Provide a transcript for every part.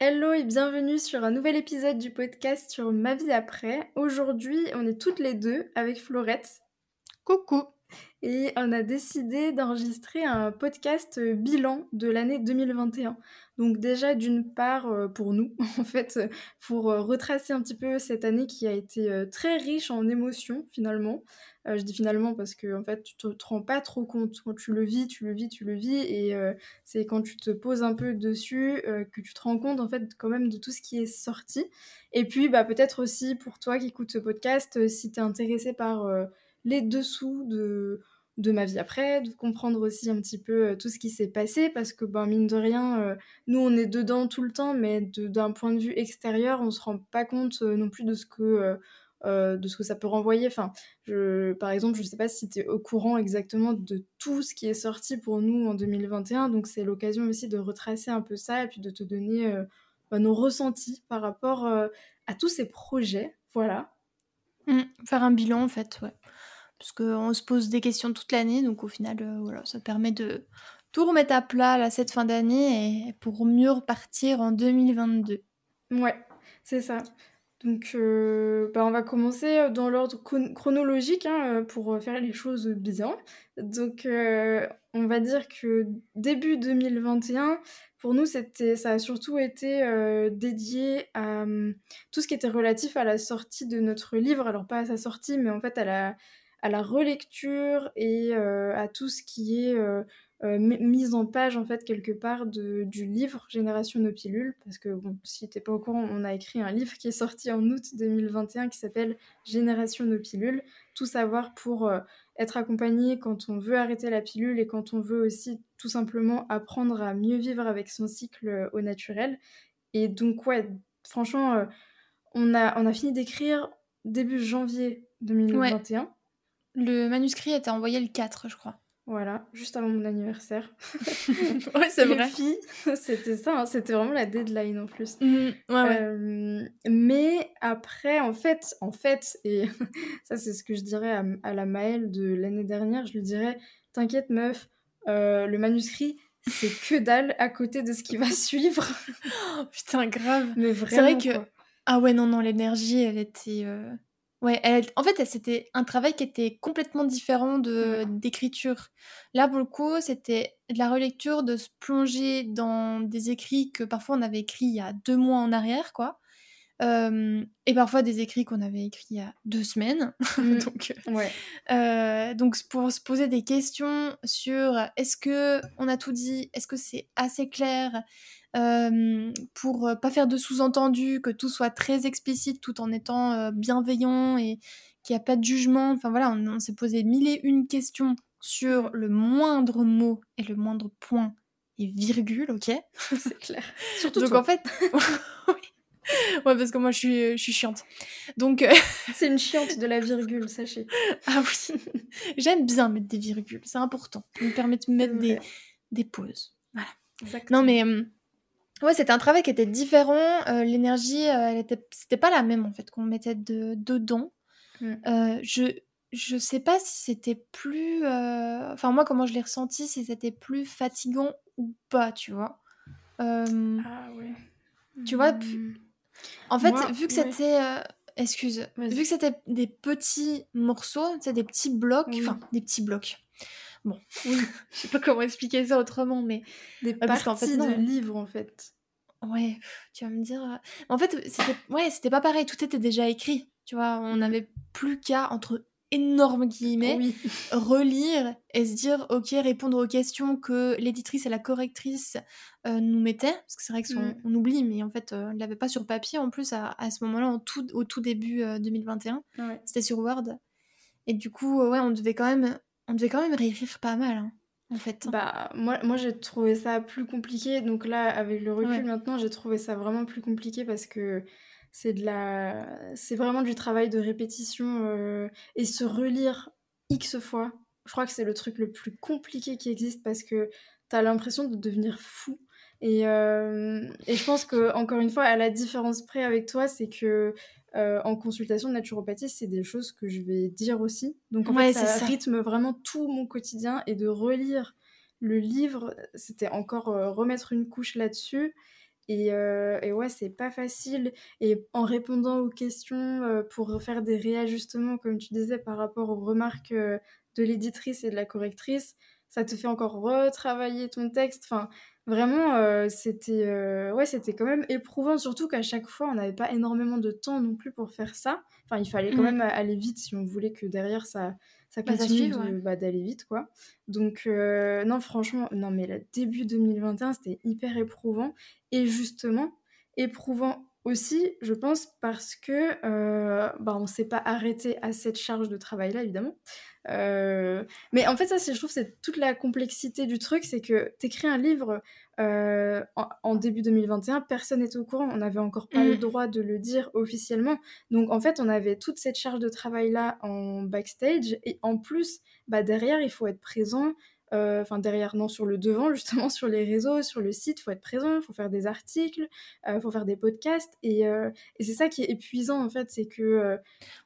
Hello et bienvenue sur un nouvel épisode du podcast sur ma vie après. Aujourd'hui, on est toutes les deux avec Florette. Coucou. Et on a décidé d'enregistrer un podcast bilan de l'année 2021. Donc déjà d'une part euh, pour nous, en fait, pour euh, retracer un petit peu cette année qui a été euh, très riche en émotions finalement. je dis finalement parce que en fait tu te, te rends pas trop compte quand tu le vis, tu le vis, tu le vis et c'est quand tu te poses un peu dessus que tu te rends compte en fait quand même de tout ce qui est sorti. Et puis bah peut-être aussi pour toi qui écoutes ce podcast, si tu es intéressé par les dessous de de ma vie après, de comprendre aussi un petit peu euh, tout ce qui s'est passé, parce que, ben, mine de rien, euh, nous, on est dedans tout le temps, mais d'un point de vue extérieur, on se rend pas compte euh, non plus de ce que... de ce que ça peut renvoyer. Enfin, je, par exemple, je sais pas si tu es au courant exactement de tout ce qui est sorti pour nous en 2021, donc c'est l'occasion aussi de retracer un peu ça et puis de te donner bah, nos ressentis par rapport à tous ces projets. Voilà. Mmh, faire un bilan en fait, ouais parce qu'on se pose des questions toute l'année, donc au final, euh, voilà, ça permet de tout remettre à plat là, cette fin d'année et pour mieux repartir en 2022. Ouais, c'est ça. Donc, euh, bah, on va commencer euh, dans l'ordre chronologique hein, pour faire les choses bien. Donc, on va dire que début 2021, pour nous, c'était, ça a surtout été dédié à hum, tout ce qui était relatif à la sortie de notre livre. Alors, pas à sa sortie, mais en fait à la, à la relecture et euh, à tout ce qui est euh, euh, mise en page en fait quelque part de, du livre Génération nos pilules. Parce que bon si t'es pas au courant on a écrit un livre qui est sorti en août 2021 qui s'appelle Génération nos pilules. Tout savoir pour être accompagné quand on veut arrêter la pilule et quand on veut aussi tout simplement apprendre à mieux vivre avec son cycle au naturel. Et donc ouais franchement on a on a fini d'écrire début janvier 2021 le manuscrit était envoyé le 4, je crois. Voilà, juste avant mon anniversaire. ouais, c'est vrai. c'était ça, hein, c'était vraiment la deadline en plus. Mmh, euh, mais après, en fait, en fait, et ça c'est ce que je dirais à, la Maëlle de l'année dernière, je lui dirais, t'inquiète meuf, euh, le manuscrit, c'est que dalle à côté de ce qui va suivre. Oh, putain, grave. Mais vraiment. C'est vrai que... Ah ouais, non, non, l'énergie, elle était... Euh, Ouais, en fait, c'était un travail qui était complètement différent de d'écriture. Là, pour le coup, c'était de la relecture, de se plonger dans des écrits que parfois on avait écrits il y a deux mois en arrière, quoi. et parfois des écrits qu'on avait écrits il y a deux semaines. Mmh. donc, ouais. euh, donc, pour se poser des questions sur est-ce que on a tout dit, est-ce que c'est assez clair, pour pas faire de sous-entendus, que tout soit très explicite tout en étant bienveillant et qu'il n'y a pas de jugement. Enfin voilà, on, s'est posé mille et une questions sur le moindre mot et le moindre point et virgule, ok? C'est clair. Surtout Donc en fait, Ouais, parce que moi je suis, je suis chiante. Donc. C'est une chiante de la virgule, sachez. ah oui. J'aime bien mettre des virgules, c'est important. Ça me permet de mettre des, des pauses. Voilà. Exactement. Non mais. Ouais, c'était un travail qui était différent. Euh, l'énergie, euh, elle était, c'était pas la même en fait qu'on mettait de, dedans. Mmh. Euh, je, je sais pas si c'était plus. Enfin, moi, comment je l'ai ressenti, si c'était plus fatigant ou pas, tu vois. Ah ouais. Tu vois, mmh. en fait, vu que c'était. excuse, vu que c'était des petits morceaux, c'est des petits blocs, enfin, des petits blocs. Bon, oui, je sais pas comment expliquer ça autrement, mais des parties en fait, de livres en fait. Ouais, tu vas me dire. Euh, en fait, c'était ouais, c'était pas pareil. Tout était déjà écrit. Tu vois, on n'avait plus qu'à entre énormes guillemets relire et se dire ok répondre aux questions que l'éditrice et la correctrice euh, nous mettaient parce que c'est vrai qu'on on oublie mais en fait euh, on l'avait pas sur papier en plus à, à ce moment-là tout, au tout début 2021 c'était sur Word et du coup ouais on devait quand même on devait quand même réécrire pas mal, hein, en fait. Bah, moi, moi j'ai trouvé ça plus compliqué. Donc là, avec le recul maintenant, j'ai trouvé ça vraiment plus compliqué parce que c'est de la c'est vraiment du travail de répétition euh, et se relire x fois je crois que c'est le truc le plus compliqué qui existe parce que t'as l'impression de devenir fou et, euh, et je pense que encore une fois à la différence près avec toi c'est que euh, en consultation de naturopathie, c'est des choses que je vais dire aussi. Donc en fait, ça, rythme vraiment tout mon quotidien et de relire le livre, c'était encore euh, remettre une couche là-dessus. Et, et ouais, c'est pas facile. Et en répondant aux questions pour faire des réajustements, comme tu disais, par rapport aux remarques de l'éditrice et de la correctrice, ça te fait encore retravailler ton texte. Enfin, vraiment, euh, c'était euh, ouais, c'était quand même éprouvant, surtout qu'à chaque fois, on n'avait pas énormément de temps non plus pour faire ça. Enfin, il fallait quand mmh. même aller vite si on voulait que derrière ça, ça bah, continue bah, d'aller vite, quoi. Donc, euh, non, franchement, non, mais le début 2021, c'était hyper éprouvant. Et justement, éprouvant aussi, je pense, parce que bah, on ne s'est pas arrêté à cette charge de travail-là, évidemment. Euh, mais en fait, ça, je trouve, c'est toute la complexité du truc, c'est que t'écris un livre euh, en, début 2021, personne n'était au courant, on n'avait encore pas le mmh. droit de le dire officiellement. Donc, en fait, on avait toute cette charge de travail-là en backstage, et en plus, bah, derrière, il faut être présent, enfin derrière, non, sur le devant, justement, sur les réseaux, sur le site, il faut être présent, il faut faire des articles, il euh, faut faire des podcasts, et, euh, et c'est ça qui est épuisant, en fait, c'est que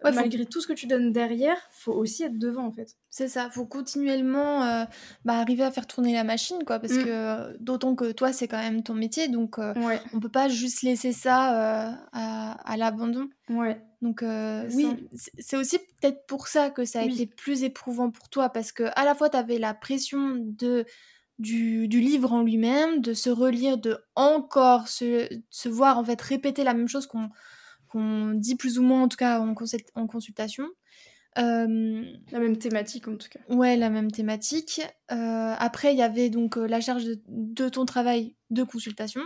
malgré tout ce que tu donnes derrière, faut aussi être devant, en fait. C'est ça, faut continuellement bah, arriver à faire tourner la machine, quoi, parce mmh. que d'autant que toi, c'est quand même ton métier, donc on peut pas juste laisser ça à, à l'abandon. Ouais. Donc oui, c'est aussi peut-être pour ça que ça a été plus éprouvant pour toi, parce que à la fois tu avais la pression de du, du livre en lui-même, de se relire, de encore se, se, voir en fait répéter la même chose qu'on qu'on dit plus ou moins en tout cas en, en consultation. la même thématique en tout cas. Ouais, la même thématique. après, il y avait donc la charge de, de, ton travail de consultation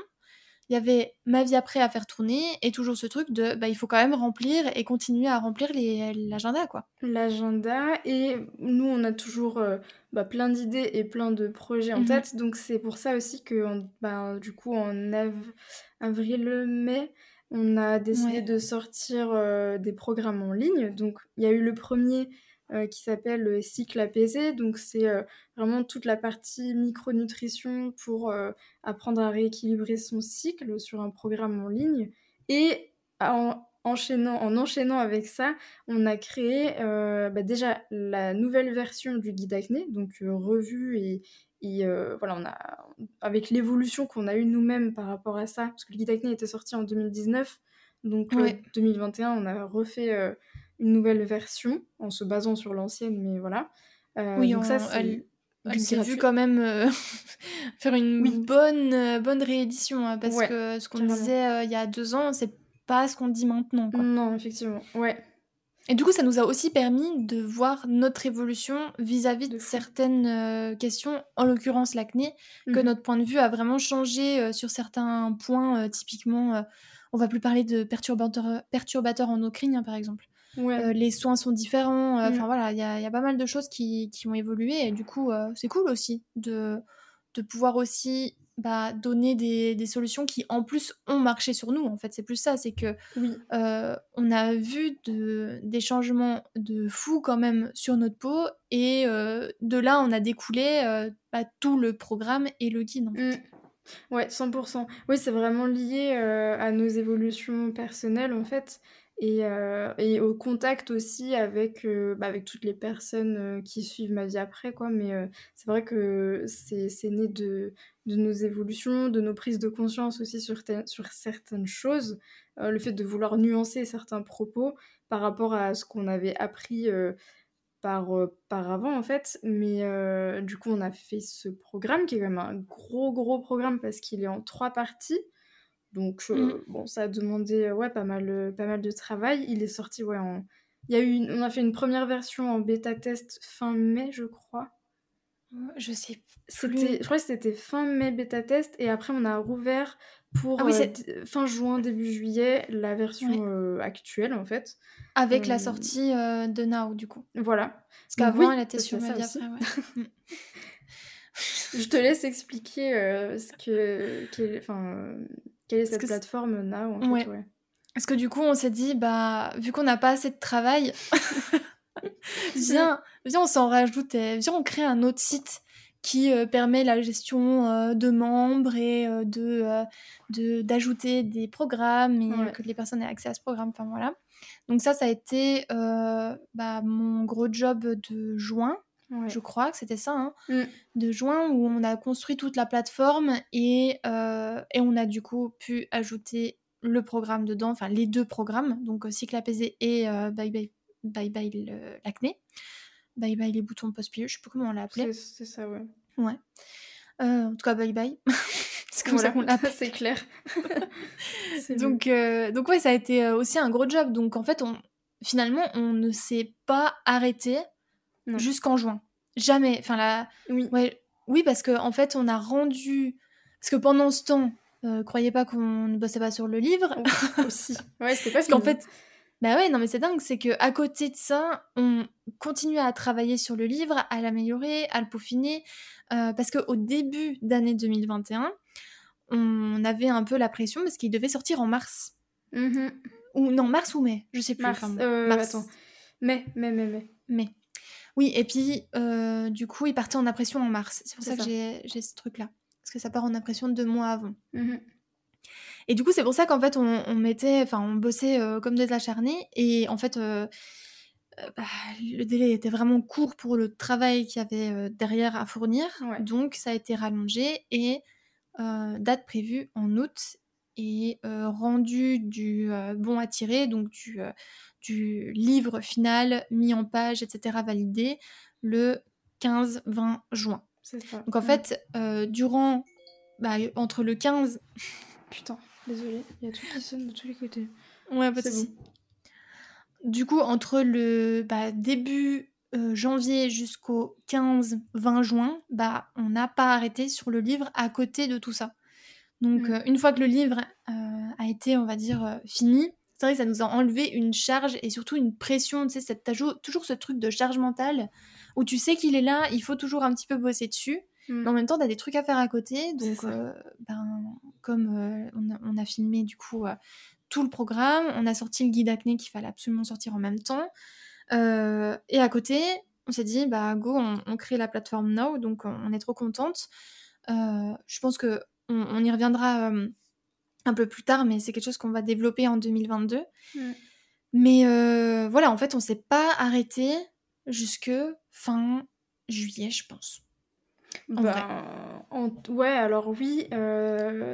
il y avait ma vie après à faire tourner et toujours ce truc de bah, il faut quand même remplir et continuer à remplir l'agenda quoi. L'agenda et nous on a toujours euh, bah, plein d'idées et plein de projets en mmh tête. Donc c'est pour ça aussi que bah, du coup en avril-mai on a décidé de sortir euh, des programmes en ligne. Donc il y a eu le premier euh, qui s'appelle le cycle apaisé. Donc c'est euh, vraiment toute la partie micronutrition pour euh, apprendre à rééquilibrer son cycle sur un programme en ligne. Et en enchaînant, en enchaînant avec ça, on a créé bah, déjà la nouvelle version du guide acné, donc revue et, et voilà, on a, avec l'évolution qu'on a eue nous-mêmes par rapport à ça, parce que le guide acné était sorti en 2019, donc en 2021, on a refait une nouvelle version en se basant sur l'ancienne, mais voilà. Euh, oui, donc ça, elle, s'est vue quand même euh, faire une bonne, euh, bonne réédition, hein, parce que ce qu'on disait il y a deux ans, c'est pas ce qu'on dit maintenant. Quoi. Non, effectivement, ouais. Et du coup, ça nous a aussi permis de voir notre évolution vis-à-vis de, certaines questions, en l'occurrence l'acné, que mhm. notre point de vue a vraiment changé sur certains points, typiquement, on va plus parler de perturbateurs, perturbateurs endocriniens, par exemple. Euh, les soins sont différents. Euh, enfin mm. voilà, il y a, pas mal de choses qui, ont évolué et du coup, euh, c'est cool aussi de, de pouvoir aussi bah, donner des, solutions qui en plus ont marché sur nous. En fait, c'est plus ça, c'est que on a vu de, des changements de fou quand même sur notre peau et de là, on a découlé bah, tout le programme et le guide. En fait. Mm. Ouais, 100%. Oui, c'est vraiment lié à nos évolutions personnelles en fait. Et, euh, et, au contact aussi avec, euh, bah, toutes les personnes euh, qui suivent ma vie après, quoi. Mais c'est vrai que c'est né de, de nos évolutions, de nos prises de conscience aussi sur, sur certaines choses. le fait de vouloir nuancer certains propos par rapport à ce qu'on avait appris par, par avant, en fait. Mais du coup, on a fait ce programme qui est quand même un gros, gros programme parce qu'il est en trois parties. Donc, euh, mmh. bon, ça a demandé euh, ouais, pas, mal, euh, pas mal de travail. Il est sorti, ouais, en... Il y a eu On a fait une première version en bêta-test fin mai, je crois. Je sais C'était, je crois que c'était fin mai bêta-test et après on a rouvert pour ah fin juin, début juillet, la version actuelle en fait. Avec la sortie de Now du coup. Voilà. Parce qu'avant elle était sur Media après, mmh. je te laisse expliquer ce que, enfin, quelle est cette plateforme Now en fait, ouais. Parce que du coup, on s'est dit, bah, vu qu'on n'a pas assez de travail, viens, viens, on s'en rajoute, viens, on crée un autre site qui euh, permet la gestion euh, de membres et euh, de d'ajouter des programmes et que les personnes aient accès à ce programme. Enfin voilà. Donc ça, ça a été bah, mon gros job de juin. Je crois que c'était ça, hein, mm. de juin, où on a construit toute la plateforme et, euh, et, on a du coup pu ajouter le programme dedans, enfin les deux programmes, donc Cycle apaisé et Bye Bye, bye, bye l'acné. Bye bye les boutons post-pilieux, je sais pas comment on l'a appelé. C'est ça, ouais. Ouais. en tout cas, bye bye. c'est comme ça qu'on l'appelle. c'est clair. donc, donc ouais, ça a été aussi un gros job. Donc en fait, on, finalement, on ne s'est pas arrêté jusqu'en juin. Jamais. Enfin, là. Oui. Ouais, oui, parce qu'en en fait, on a rendu. Parce que pendant ce temps, euh, croyez pas qu'on ne bossait pas sur le livre. aussi. Ouais, c'était pas Parce qu'en fait. Bah ouais, non mais c'est dingue, c'est que à côté de ça, on continue à travailler sur le livre, à l'améliorer, à le peaufiner, euh, parce qu'au début d'année 2021, on avait un peu la pression parce qu'il devait sortir en mars. Mmh ou non, mars ou mai, je sais plus. Mars, euh, Attends. Mai, mai, mai, mai. Mai. Oui, et puis euh, du coup, il partait en impression en mars. C'est pour ça, que j'ai ce truc-là. Parce que ça part en impression deux mois avant. Mmh et du coup, c'est pour ça qu'en fait, on, mettait, enfin, on bossait euh, comme des acharnés. Et en fait, bah, le délai était vraiment court pour le travail qu'il y avait derrière à fournir. Donc, ça a été rallongé et date prévue en août et rendu du bon à tirer, donc du, du, livre final mis en page, etc., validé le 15-20 juin. Ça. Donc en fait, durant, bah, entre le 15... Putain, désolé, il y a tout qui sonne de tous les côtés. Ouais, pas de Du coup, entre le bah, début janvier jusqu'au 15-20 juin, bah, on n'a pas arrêté sur le livre à côté de tout ça. Donc, mmh. euh, une fois que le livre euh, a été, on va dire, euh, fini, c'est vrai que ça nous a enlevé une charge et surtout une pression, tu sais, toujours ce truc de charge mentale où tu sais qu'il est là, il faut toujours un petit peu bosser dessus. Mmh. Mais en même temps, tu as des trucs à faire à côté. Donc, ben, comme on a, filmé du coup tout le programme, on a sorti le guide acné qu'il fallait absolument sortir en même temps. et à côté, on s'est dit, bah go, on, on, crée la plateforme Now, donc on, est trop contente. je pense que on, y reviendra un peu plus tard, mais c'est quelque chose qu'on va développer en 2022. Mmh. Mais voilà, en fait, on s'est pas arrêté jusque fin juillet, je pense. Ben, ouais, alors oui,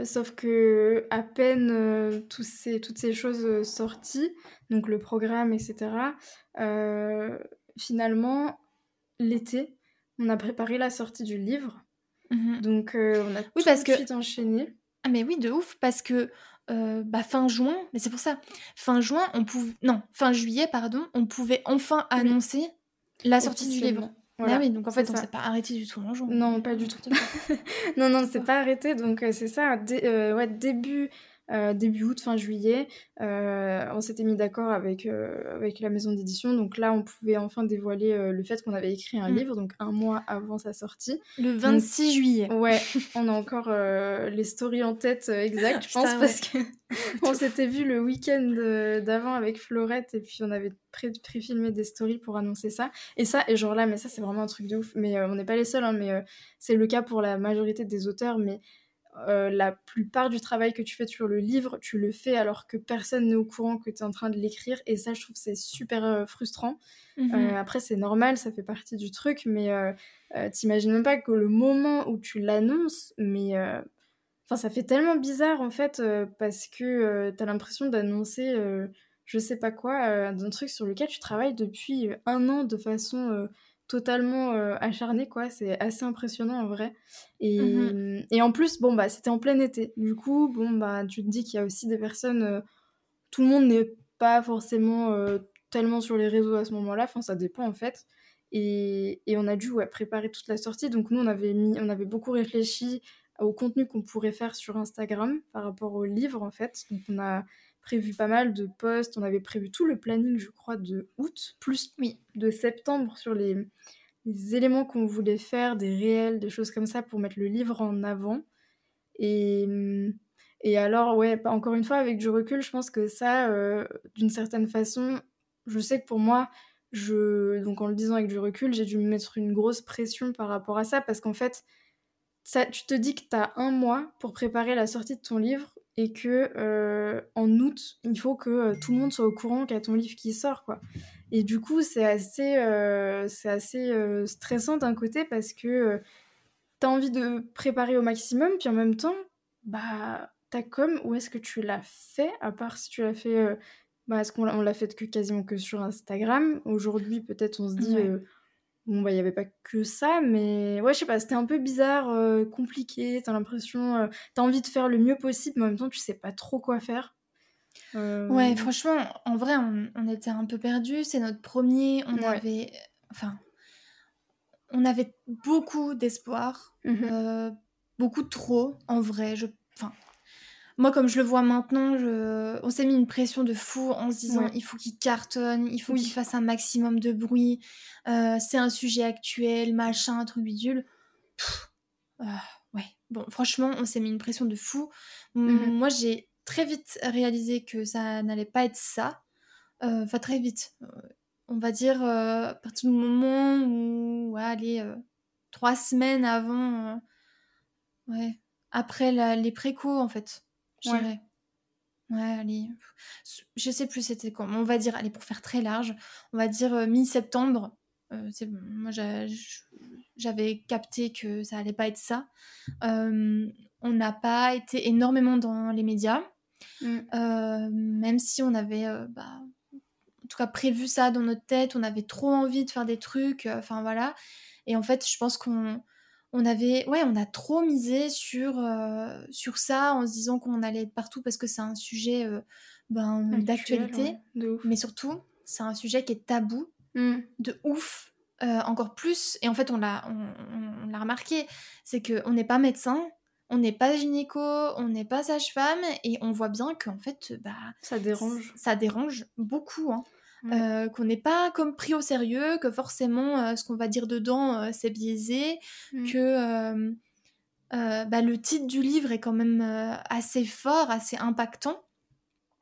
sauf que à peine tous ces, toutes ces choses sorties, donc le programme, etc., finalement, l'été, on a préparé la sortie du livre. Mmh Donc euh, on a oui, tout parce de suite enchaîné. Ah mais oui, de ouf, parce que euh, bah, fin juin, mais c'est pour ça, fin juin, on pouvait... Non, fin juillet, pardon, on pouvait enfin annoncer la sortie du livre. Voilà, ah oui, donc en fait, on s'est pas arrêté du tout en juin. Non, pas du tout. non, non, c'est pas arrêté. Donc, euh, c'est ça, ouais, début euh, début août, fin juillet. Euh, on s'était mis d'accord avec, euh, avec la maison d'édition. Donc là, on pouvait enfin dévoiler le fait qu'on avait écrit un mm. livre, donc un mois avant sa sortie. Le 26 juillet. Ouais, on a encore les stories en tête exactes, je pense, parce que on s'était vu le week-end d'avant avec Florette et puis on avait pré-filmé des stories pour annoncer ça. Et ça, et genre là, mais ça, c'est vraiment un truc de ouf. Mais on n'est pas les seuls, hein, mais c'est le cas pour la majorité des auteurs. Mais euh, la plupart du travail que tu fais sur le livre, tu le fais alors que personne n'est au courant que tu es en train de l'écrire. Et ça, je trouve c'est super euh, frustrant. Mhm. Euh, après, c'est normal, ça fait partie du truc, mais t'imagines même pas que le moment où tu l'annonces, mais. Enfin, ça fait tellement bizarre en fait, parce que t'as l'impression d'annoncer je sais pas quoi, d'un truc sur lequel tu travailles depuis un an de façon totalement euh, acharné, quoi. C'est assez impressionnant en vrai. Et, mmh et en plus, bon, bah, c'était en plein été. Du coup, bon, bah, tu te dis qu'il y a aussi des personnes. Euh, tout le monde n'est pas forcément euh, tellement sur les réseaux à ce moment-là. Enfin, ça dépend en fait. Et, et on a dû ouais, préparer toute la sortie. Donc, nous, on avait, mis, on avait beaucoup réfléchi au contenu qu'on pourrait faire sur Instagram par rapport au livre en fait. Donc, on a prévu pas mal de posts. On avait prévu tout le planning, je crois, de août, plus oui, de septembre sur les, éléments qu'on voulait faire, des réels, des choses comme ça pour mettre le livre en avant. Et, et alors, ouais, encore une fois, avec du recul, je pense que ça, euh, d'une certaine façon, je sais que pour moi, je, donc en le disant avec du recul, j'ai dû me mettre une grosse pression par rapport à ça parce qu'en fait, ça, tu te dis que tu as un mois pour préparer la sortie de ton livre et que euh, en août, il faut que euh, tout le monde soit au courant qu'il y a ton livre qui sort, quoi. Et du coup, c'est assez, c'est assez stressant d'un côté parce que tu as envie de préparer au maximum, puis en même temps, bah, ta com, où est-ce que tu l'as fait À part si tu l'as fait, bah, est-ce qu'on l'a fait que quasiment que sur Instagram? Aujourd'hui, peut-être on se dit, bon, bah, il n'y avait pas que ça, mais ouais, je sais pas, c'était un peu bizarre, compliqué, t'as l'impression, t'as envie de faire le mieux possible, mais en même temps, tu sais pas trop quoi faire. Ouais, franchement, en vrai, on, était un peu perdus. C'est notre premier. On avait. Enfin. On avait beaucoup d'espoir. Mmh beaucoup trop, en vrai. Je, enfin, moi, comme je le vois maintenant, je... on s'est mis une pression de fou en se disant il faut qu'il cartonne, il faut qu'il fasse un maximum de bruit, c'est un sujet actuel, machin, un truc bidule. ouais, bon, franchement, on s'est mis une pression de fou. Mmh moi, j'ai très vite réalisé que ça n'allait pas être ça. Euh, enfin, très vite. Euh, on va dire euh, à partir du moment où, allez, trois semaines avant, ouais, après les préco en fait, ouais. Ouais, allez. Je sais plus c'était quand. On va dire, allez, pour faire très large, on va dire mi-septembre. moi, j'avais capté que ça allait pas être ça. on n'a pas été énormément dans les médias. Mm. Euh, même si on avait, euh, bah, en tout cas, prévu ça dans notre tête, on avait trop envie de faire des trucs, euh, enfin voilà. Et en fait, je pense qu'on on avait, ouais, on a trop misé sur, sur ça en se disant qu'on allait être partout parce que c'est un sujet ben, d'actualité. mais surtout, c'est un sujet qui est tabou, mm. de ouf. encore plus, et en fait on l'a on, on l'a remarqué, c'est qu'on n'est pas médecin, on n'est pas gynéco, on n'est pas sage-femme, et on voit bien qu'en fait, bah, ça dérange. Ça dérange beaucoup. Hein. Euh, qu'on n'est pas comme pris au sérieux, que forcément euh, ce qu'on va dire dedans euh, c'est biaisé, mm. que bah, le titre du livre est quand même assez fort, assez impactant.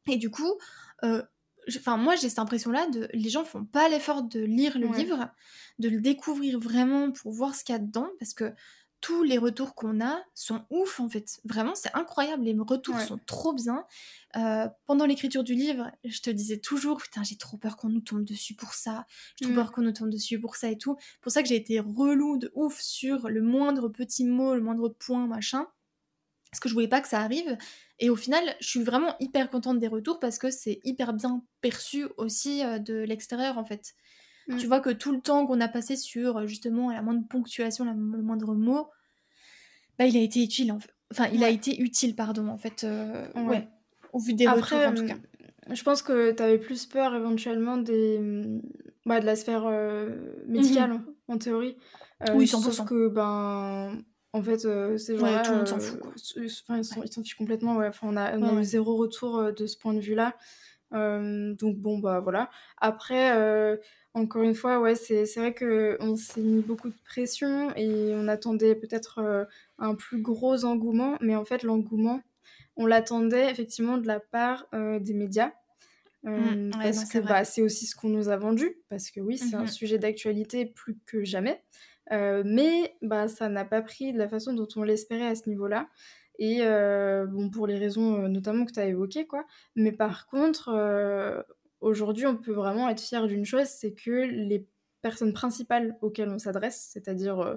Et du coup, enfin moi j'ai cette impression là de les gens font pas l'effort de lire le livre, de le découvrir vraiment pour voir ce qu'il y a dedans, parce que tous les retours qu'on a sont ouf en fait. Vraiment, c'est incroyable. Les retours sont trop bien. Euh, pendant l'écriture du livre, je te disais toujours, putain, j'ai trop peur qu'on nous tombe dessus pour ça. J'ai trop mm. peur qu'on nous tombe dessus pour ça et tout. Pour ça que j'ai été relou de ouf sur le moindre petit mot, le moindre point, machin. Parce que je voulais pas que ça arrive. Et au final, je suis vraiment hyper contente des retours parce que c'est hyper bien perçu aussi euh, de l'extérieur en fait. Mm. Tu vois que tout le temps qu'on a passé sur euh, justement la moindre ponctuation, le moindre mot, bah, il a été utile. Enfin, il a été utile, pardon, en fait. Euh, ouais. Au vu des retours, en tout cas. Euh, je pense que tu avais plus peur éventuellement des, bah, de la sphère médicale, mhm. en théorie. oui, Sauf que, ben, en fait, ces gens-là. tout le monde s'en fout. Enfin, ils s'en fichent complètement. Ouais. Enfin, on a, on a eu zéro retour de ce point de vue-là. donc, bon, bah voilà. Après encore une fois, ouais, c'est vrai qu'on s'est mis beaucoup de pression et on attendait peut-être euh, un plus gros engouement, mais en fait, l'engouement, on l'attendait effectivement de la part euh, des médias. Euh, mmh, parce que bah, c'est aussi ce qu'on nous a vendu, parce que oui, c'est un mmh sujet d'actualité plus que jamais. mais bah, ça n'a pas pris de la façon dont on l'espérait à ce niveau-là. Et bon, pour les raisons notamment que tu as évoquées, quoi. Mais par contre, aujourd'hui, on peut vraiment être fier d'une chose, c'est que les personnes principales auxquelles on s'adresse, c'est-à-dire euh,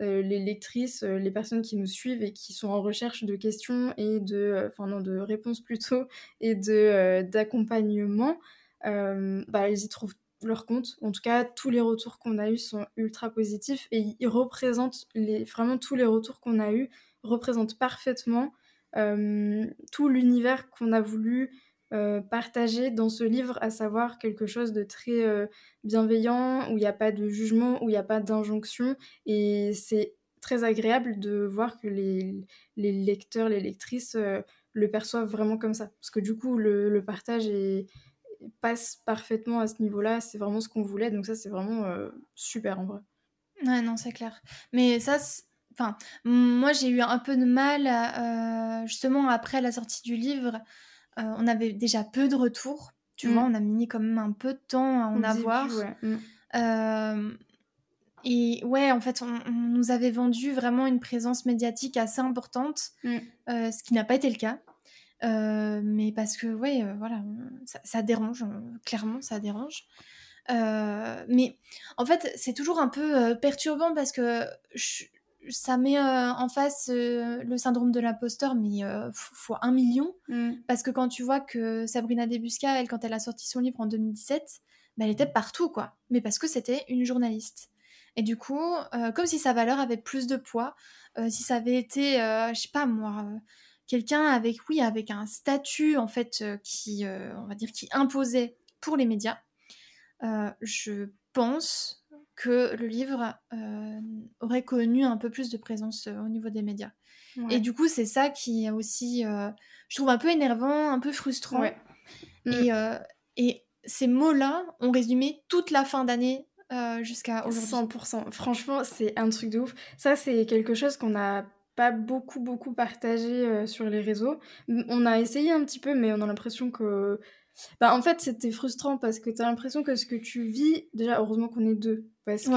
euh, les lectrices, euh, les personnes qui nous suivent et qui sont en recherche de questions et de, enfin non, de réponses plutôt et de d'accompagnement, bah, elles y trouvent leur compte. En tout cas, tous les retours qu'on a eus sont ultra positifs et ils représentent les, vraiment tous les retours qu'on a eus représentent parfaitement tout l'univers qu'on a voulu euh, partager dans ce livre, à savoir quelque chose de très euh, bienveillant, où il n'y a pas de jugement, où il n'y a pas d'injonction. Et c'est très agréable de voir que les, lecteurs, les lectrices euh, le perçoivent vraiment comme ça. Parce que du coup, le, partage passe parfaitement à ce niveau-là. C'est vraiment ce qu'on voulait. Donc ça, c'est vraiment super en vrai. Ouais, non, c'est clair. Mais ça, enfin, moi, j'ai eu un peu de mal, justement, après la sortie du livre, euh, on avait déjà peu de retours. Tu vois, mm. on a mis quand même un peu de temps à en avoir. Mm. Euh, et ouais, en fait, on, nous avait vendu vraiment une présence médiatique assez importante, mm. euh, ce qui n'a pas été le cas. mais parce que, ouais, voilà, ça, dérange, clairement, ça dérange. mais en fait, c'est toujours un peu perturbant parce que ça met en face le syndrome de l'imposteur, mais fois un million. Mmh. Parce que quand tu vois que Sabrina Debusca, elle, quand elle a sorti son livre en 2017, bah, elle était partout, quoi. Mais parce que c'était une journaliste. Et du coup, comme si sa valeur avait plus de poids, si ça avait été, je sais pas moi, quelqu'un avec, oui, avec un statut, en fait, qui, on va dire, qui imposait pour les médias, je pense que le livre aurait connu un peu plus de présence au niveau des médias. Et du coup, c'est ça qui est aussi, je trouve, un peu énervant, un peu frustrant. Et, mmh. et ces mots-là ont résumé toute la fin d'année jusqu'à aujourd'hui. 100%. Franchement, c'est un truc de ouf. Ça, c'est quelque chose qu'on n'a pas beaucoup, beaucoup partagé sur les réseaux. On a essayé un petit peu, mais on a l'impression que bah, en fait, c'était frustrant parce que tu as l'impression que ce que tu vis, déjà, heureusement qu'on est deux, parce qu'on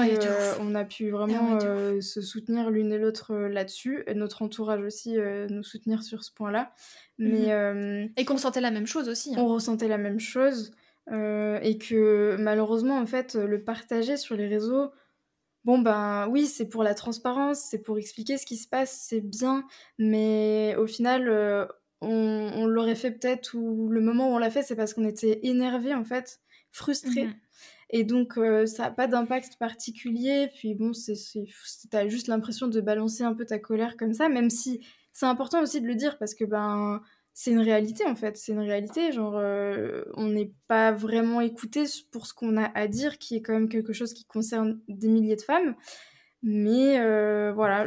on a pu ah vraiment euh, se soutenir l'une et l'autre euh, là-dessus, et notre entourage aussi euh, nous soutenir sur ce point-là. Mais, mmh Et qu'on ressentait la même chose aussi. Hein. On ressentait la même chose, et que malheureusement, en fait, le partager sur les réseaux, bon ben oui, c'est pour la transparence, c'est pour expliquer ce qui se passe, c'est bien, mais au final on, l'aurait fait peut-être, ou le moment où on l'a fait, c'est parce qu'on était énervé en fait, frustré. Et donc, euh, ça n'a pas d'impact particulier. Puis bon, t'as juste l'impression de balancer un peu ta colère comme ça, même si c'est important aussi de le dire parce que ben c'est une réalité en fait. C'est une réalité. Genre, euh, on n'est pas vraiment écouté pour ce qu'on a à dire, qui est quand même quelque chose qui concerne des milliers de femmes. Mais euh, voilà,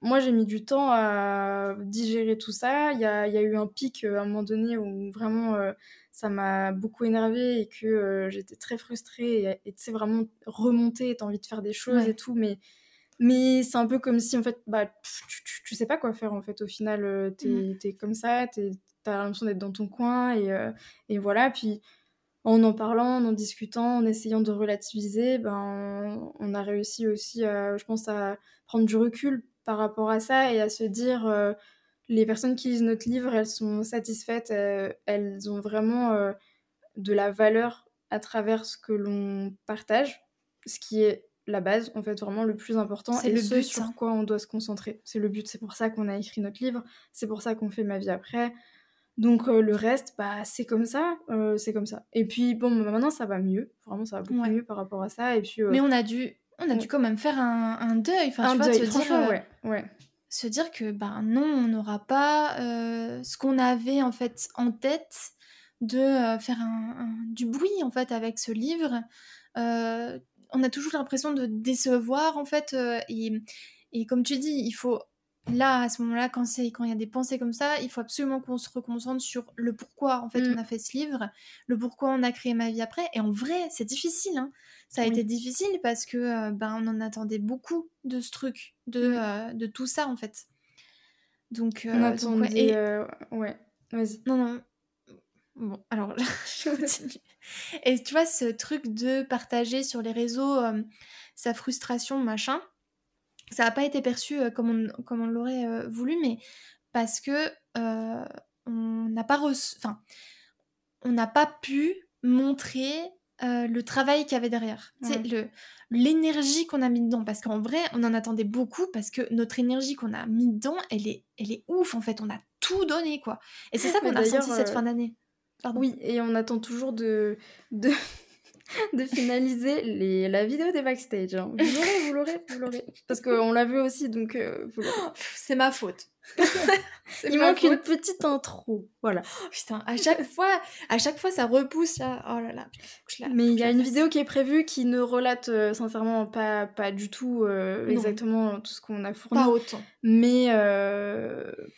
moi j'ai mis du temps à digérer tout ça. Il y a, y a, eu un pic euh, à un moment donné où vraiment euh, ça m'a beaucoup énervé et que j'étais très frustrée et tu sais vraiment remonter, t'as envie de faire des choses et tout, mais, mais c'est un peu comme si en fait bah, tu, tu, sais pas quoi faire en fait. Au final, t'es mmh. comme ça, t'as l'impression d'être dans ton coin et, et voilà. Puis en en parlant, en en discutant, en essayant de relativiser, ben, on, a réussi aussi, je pense, à prendre du recul par rapport à ça et à se dire, euh, les personnes qui lisent notre livre, elles sont satisfaites, euh, elles ont vraiment euh, de la valeur à travers ce que l'on partage, ce qui est la base, en fait, vraiment le plus important, et le ce sur hein. quoi on doit se concentrer. C'est le but, c'est pour ça qu'on a écrit notre livre, c'est pour ça qu'on fait Ma vie après, donc euh, le reste, bah, c'est comme ça, euh, c'est comme ça. Et puis bon, bah, maintenant ça va mieux, vraiment ça va beaucoup mieux par rapport à ça. Et puis, euh, Mais on a dû, on a dû quand même faire un, un deuil, enfin tu vois, se dire, ouais, ouais. se dire que bah non, on n'aura pas ce qu'on avait en fait en tête de faire un, du bruit en fait avec ce livre. on a toujours l'impression de décevoir en fait et, et comme tu dis, il faut là, à ce moment-là, quand il quand y a des pensées comme ça, il faut absolument qu'on se reconcentre sur le pourquoi, en fait, on mm. a fait ce livre, le pourquoi on a créé ma vie après. Et en vrai, c'est difficile. Hein. Ça a été difficile parce que euh, ben, on en attendait beaucoup de ce truc, de, mm. euh, de tout ça, en fait. Donc, on euh, ouais, ouais. vas-y. Non, non. Bon, alors, je continue. Et tu vois, ce truc de partager sur les réseaux sa frustration, machin, ça n'a pas été perçu euh, comme on, comme on l'aurait euh, voulu, mais parce que euh, on n'a pas enfin, on n'a pas pu montrer le travail qu'il y avait derrière. C'est le l'énergie qu'on a mis dedans. Parce qu'en vrai, on en attendait beaucoup parce que notre énergie qu'on a mis dedans, elle est, elle est ouf en fait. On a tout donné quoi. Et c'est ça qu'on a ressenti cette fin d'année. Oui, et on attend toujours de, de, de finaliser les, la vidéo des backstage. Hein. Vous l'aurez, vous l'aurez, vous l'aurez. Parce qu'on l'a vu aussi, donc euh, C'est ma faute. Il manque une petite intro. Voilà. Oh, putain, à chaque fois, à chaque fois, ça repousse là. Oh là là. Mais il y a une vidéo qui est prévue qui ne relate euh, sincèrement pas, pas du tout euh, exactement tout ce qu'on a fourni. Pas autant. Mais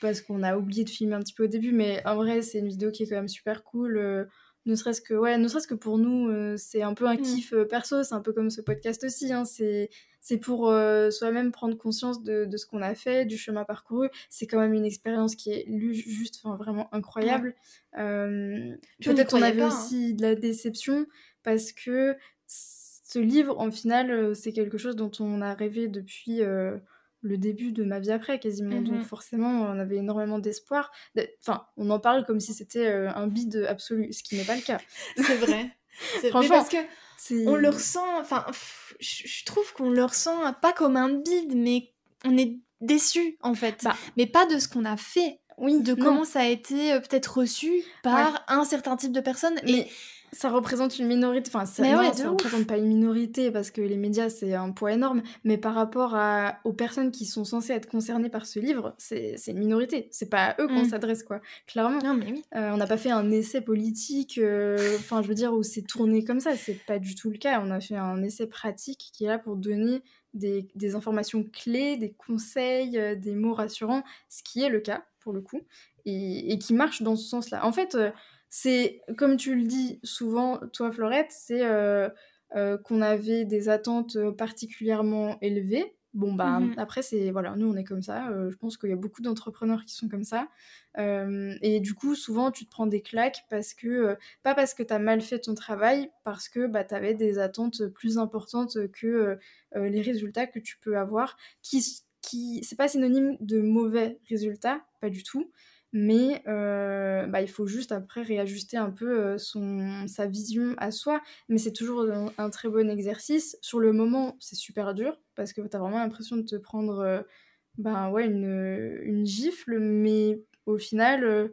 parce qu'on a oublié de filmer un petit peu au début. Mais en vrai, c'est une vidéo qui est quand même super cool ne serait-ce que ouais ne serait-ce que pour nous euh, c'est un peu un mmh. kiff euh, perso c'est un peu comme ce podcast aussi hein, c'est c'est pour euh, soi-même prendre conscience de, de ce qu'on a fait du chemin parcouru c'est quand même une expérience qui est juste vraiment incroyable peut-être qu'on avait hein. aussi de la déception parce que ce livre en final c'est quelque chose dont on a rêvé depuis le début de ma vie après quasiment. Donc mmh forcément, on avait énormément d'espoir. Enfin, on en parle comme si c'était euh, un bide absolu, ce qui n'est pas le cas. c'est vrai. Franchement, parce que on le ressent, enfin, je trouve qu'on le ressent pas comme un bide, mais on est déçu en fait. Bah. mais pas de ce qu'on a fait. Oui, de comment ça a été euh, peut-être reçu par un certain type de personnes. Et ça représente une minorité. Enfin, ça, ne représente pas une minorité parce que les médias, c'est un poids énorme. Mais par rapport à, aux personnes qui sont censées être concernées par ce livre, c'est une minorité. C'est pas à eux qu'on mm. s'adresse, quoi. Clairement. Non, mais oui. Euh, on n'a pas fait un essai politique, euh, enfin, je veux dire, où c'est tourné comme ça. C'est pas du tout le cas. On a fait un essai pratique qui est là pour donner des, des informations clés, des conseils, euh, des mots rassurants, ce qui est le cas, pour le coup, et, et qui marche dans ce sens-là. En fait, c'est, comme tu le dis souvent, toi Florette, c'est euh, euh, qu'on avait des attentes euh, particulièrement élevées. Bon, bah, mmh après, c'est, voilà, nous, on est comme ça. je pense qu'il y a beaucoup d'entrepreneurs qui sont comme ça. et du coup, souvent, tu te prends des claques parce que, pas parce que tu as mal fait ton travail, parce que bah, tu avais des attentes plus importantes que les résultats que tu peux avoir, qui, qui c'est pas synonyme de mauvais résultats, pas du tout mais euh, bah, il faut juste après réajuster un peu euh, son, sa vision à soi. Mais c'est toujours un, très bon exercice. Sur le moment, c'est super dur parce que tu as vraiment l'impression de te prendre euh, bah, ouais, une, une, gifle, mais au final,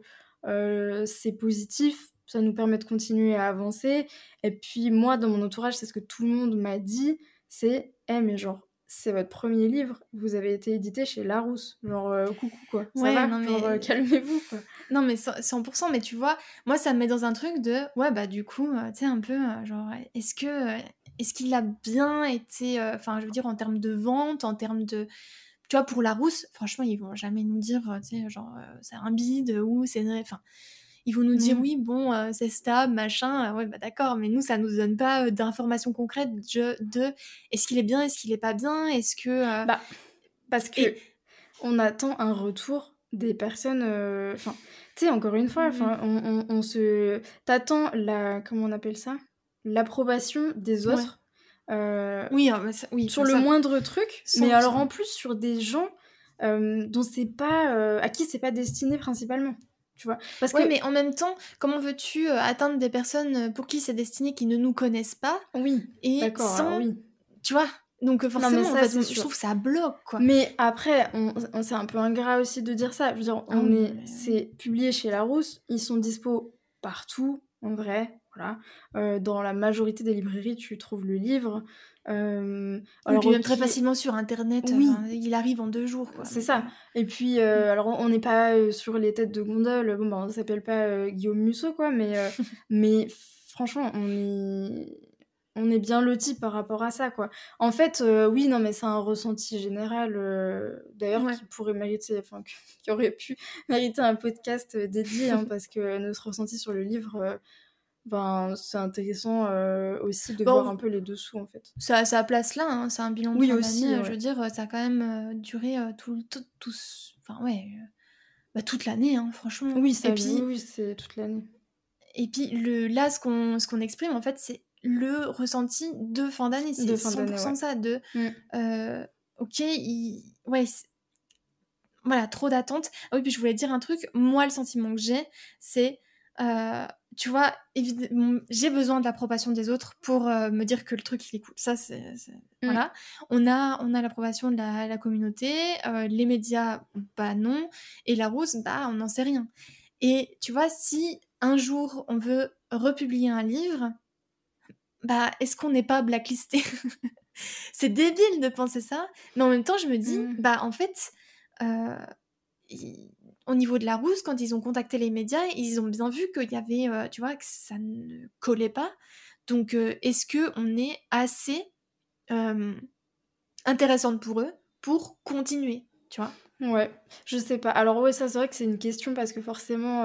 c'est positif. Ça nous permet de continuer à avancer. Et puis moi, dans mon entourage, c'est ce que tout le monde m'a dit, c'est « Eh mais genre, c'est votre premier livre, vous avez été édité chez Larousse. Genre, euh, coucou quoi. Ça va non, mais... Euh, calmez-vous quoi. Non, mais 100%, mais tu vois, moi ça me met dans un truc de, ouais, bah du coup, euh, tu sais, un peu, genre, est-ce que, est-ce qu'il a bien été, enfin, je veux dire, en termes de vente, en termes de. Tu vois, pour Larousse, franchement, ils vont jamais nous dire, tu sais, genre, c'est un bide ou c'est. Enfin ils vont nous dire mmh. oui, bon, euh, c'est stable, machin, euh, ouais, bah d'accord, mais nous, ça nous donne pas euh, d'informations concrètes de, est-ce qu'il est bien, est-ce qu'il est pas bien, est-ce que. Bah, parce que on attend un retour des personnes. Enfin, tu sais, encore une fois, enfin, mmh. on, se. T'attends la. Comment on appelle ça? L'approbation des autres. oui, oui, sur le moindre truc, mais alors en plus sur des gens dont c'est pas. à qui c'est pas destiné principalement tu vois. Parce que mais en même temps comment veux-tu euh, atteindre des personnes euh, pour qui c'est destiné qui ne nous connaissent pas oui et sans oui. tu vois donc euh, forcément ça, je trouve que ça bloque quoi. Mais après on, c'est un peu ingrat aussi de dire ça. Je veux dire on ah est c'est publié chez Larousse ils sont dispo partout en vrai voilà dans la majorité des librairies tu trouves le livre euh, alors, même très facilement sur internet, oui. il arrive en deux jours. C'est ça. Et puis, euh, alors on n'est pas euh, sur les têtes de gondole, bon, on s'appelle pas Guillaume Musso, quoi, mais, mais franchement, on est, on est bien loti par rapport à ça, quoi. En fait, oui, non, mais c'est un ressenti général, d'ailleurs, qui pourrait mériter, enfin, qui aurait pu mériter un podcast dédié, hein, parce que notre ressenti sur le livre ben, c'est intéressant euh, aussi de voir un peu les dessous en fait. Ça, ça place là, hein, c'est un bilan de oui, aussi, Je veux dire, ça a quand même euh, duré euh, tout, tout, tout, enfin ouais, bah, toute l'année, hein, franchement. Oui, et puis, oui, c'est toute l'année. Et puis le, là, ce qu'on ce qu'on exprime en fait, c'est le ressenti de fin d'année, c'est 100% ça, de mm. ok, ouais, voilà, trop d'attentes. Ah oui, puis je voulais dire un truc, moi le sentiment que j'ai, c'est tu vois, j'ai besoin de l'approbation des autres pour euh, me dire que le truc il est cool. Ça, c'est mmh. voilà. On a, on a l'approbation de la, communauté, euh, les médias, bah non, et la rousse, bah on n'en sait rien. Et tu vois, si un jour on veut republier un livre, bah est-ce qu'on n'est pas blacklisté? C'est débile de penser ça, mais en même temps je me dis, mmh. bah en fait. Euh, au niveau de la rousse, quand ils ont contacté les médias, ils ont bien vu qu'il y avait, euh, tu vois, que ça ne collait pas. Donc, euh, est-ce que on est assez euh, intéressante pour eux pour continuer, tu vois? Ouais, je sais pas. Alors ouais, ça c'est vrai que c'est une question parce que forcément